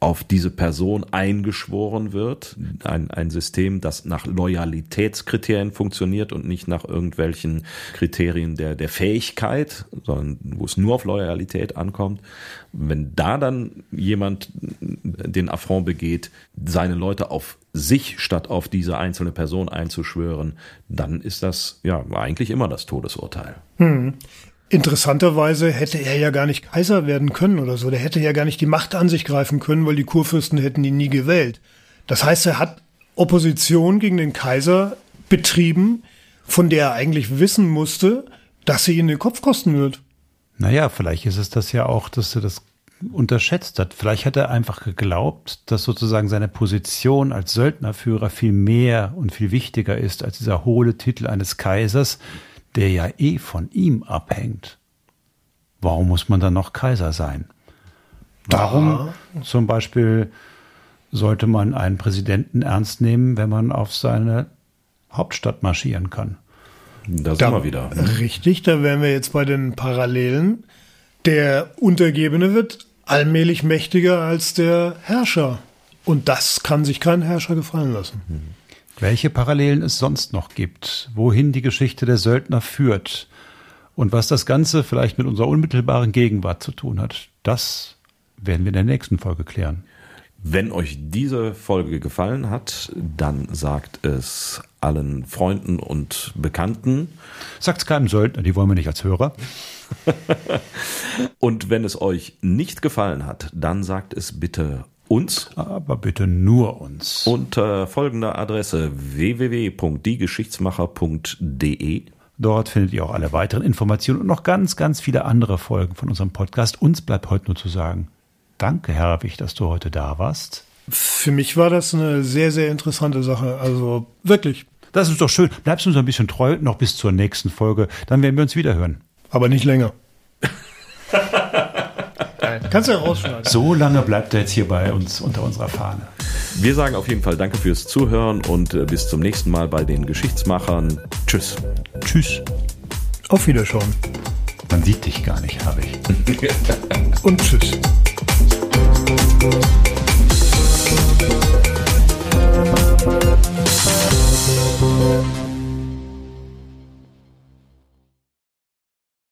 auf diese Person eingeschworen wird. Ein, ein System, das nach Loyalitätskriterien funktioniert und nicht nach irgendwelchen Kriterien der, der Fähigkeit, sondern wo es nur auf Loyalität ankommt. Wenn da dann jemand den Affront begeht, seine Leute auf sich statt auf diese einzelne Person einzuschwören, dann ist das ja eigentlich immer das Todesurteil. Hm. Interessanterweise hätte er ja gar nicht Kaiser werden können oder so. Der hätte ja gar nicht die Macht an sich greifen können, weil die Kurfürsten hätten ihn nie gewählt. Das heißt, er hat Opposition gegen den Kaiser betrieben, von der er eigentlich wissen musste, dass sie ihn den Kopf kosten wird. Naja, vielleicht ist es das ja auch, dass er das unterschätzt hat. Vielleicht hat er einfach geglaubt, dass sozusagen seine Position als Söldnerführer viel mehr und viel wichtiger ist als dieser hohle Titel eines Kaisers, der ja eh von ihm abhängt. Warum muss man dann noch Kaiser sein? Warum da. zum Beispiel sollte man einen Präsidenten ernst nehmen, wenn man auf seine Hauptstadt marschieren kann? Da sind wir wieder. Richtig, da wären wir jetzt bei den Parallelen. Der Untergebene wird allmählich mächtiger als der Herrscher. Und das kann sich kein Herrscher gefallen lassen. Welche Parallelen es sonst noch gibt, wohin die Geschichte der Söldner führt und was das Ganze vielleicht mit unserer unmittelbaren Gegenwart zu tun hat, das werden wir in der nächsten Folge klären. Wenn euch diese Folge gefallen hat, dann sagt es allen Freunden und Bekannten. Sagt es keinem Söldner, die wollen wir nicht als Hörer. und wenn es euch nicht gefallen hat, dann sagt es bitte uns. Aber bitte nur uns. Unter folgender Adresse www.diegeschichtsmacher.de. Dort findet ihr auch alle weiteren Informationen und noch ganz, ganz viele andere Folgen von unserem Podcast. Uns bleibt heute nur zu sagen, danke, Herr Herwig, dass du heute da warst. Für mich war das eine sehr, sehr interessante Sache. Also wirklich. Das ist doch schön. Bleibst du uns ein bisschen treu noch bis zur nächsten Folge. Dann werden wir uns wieder hören. Aber nicht länger. geil. Kannst du ja rausschneiden. So lange bleibt er jetzt hier bei uns unter unserer Fahne. Wir sagen auf jeden Fall danke fürs Zuhören und äh, bis zum nächsten Mal bei den Geschichtsmachern. Tschüss. Tschüss. Auf Wiederschauen. Man sieht dich gar nicht, habe ich. und tschüss.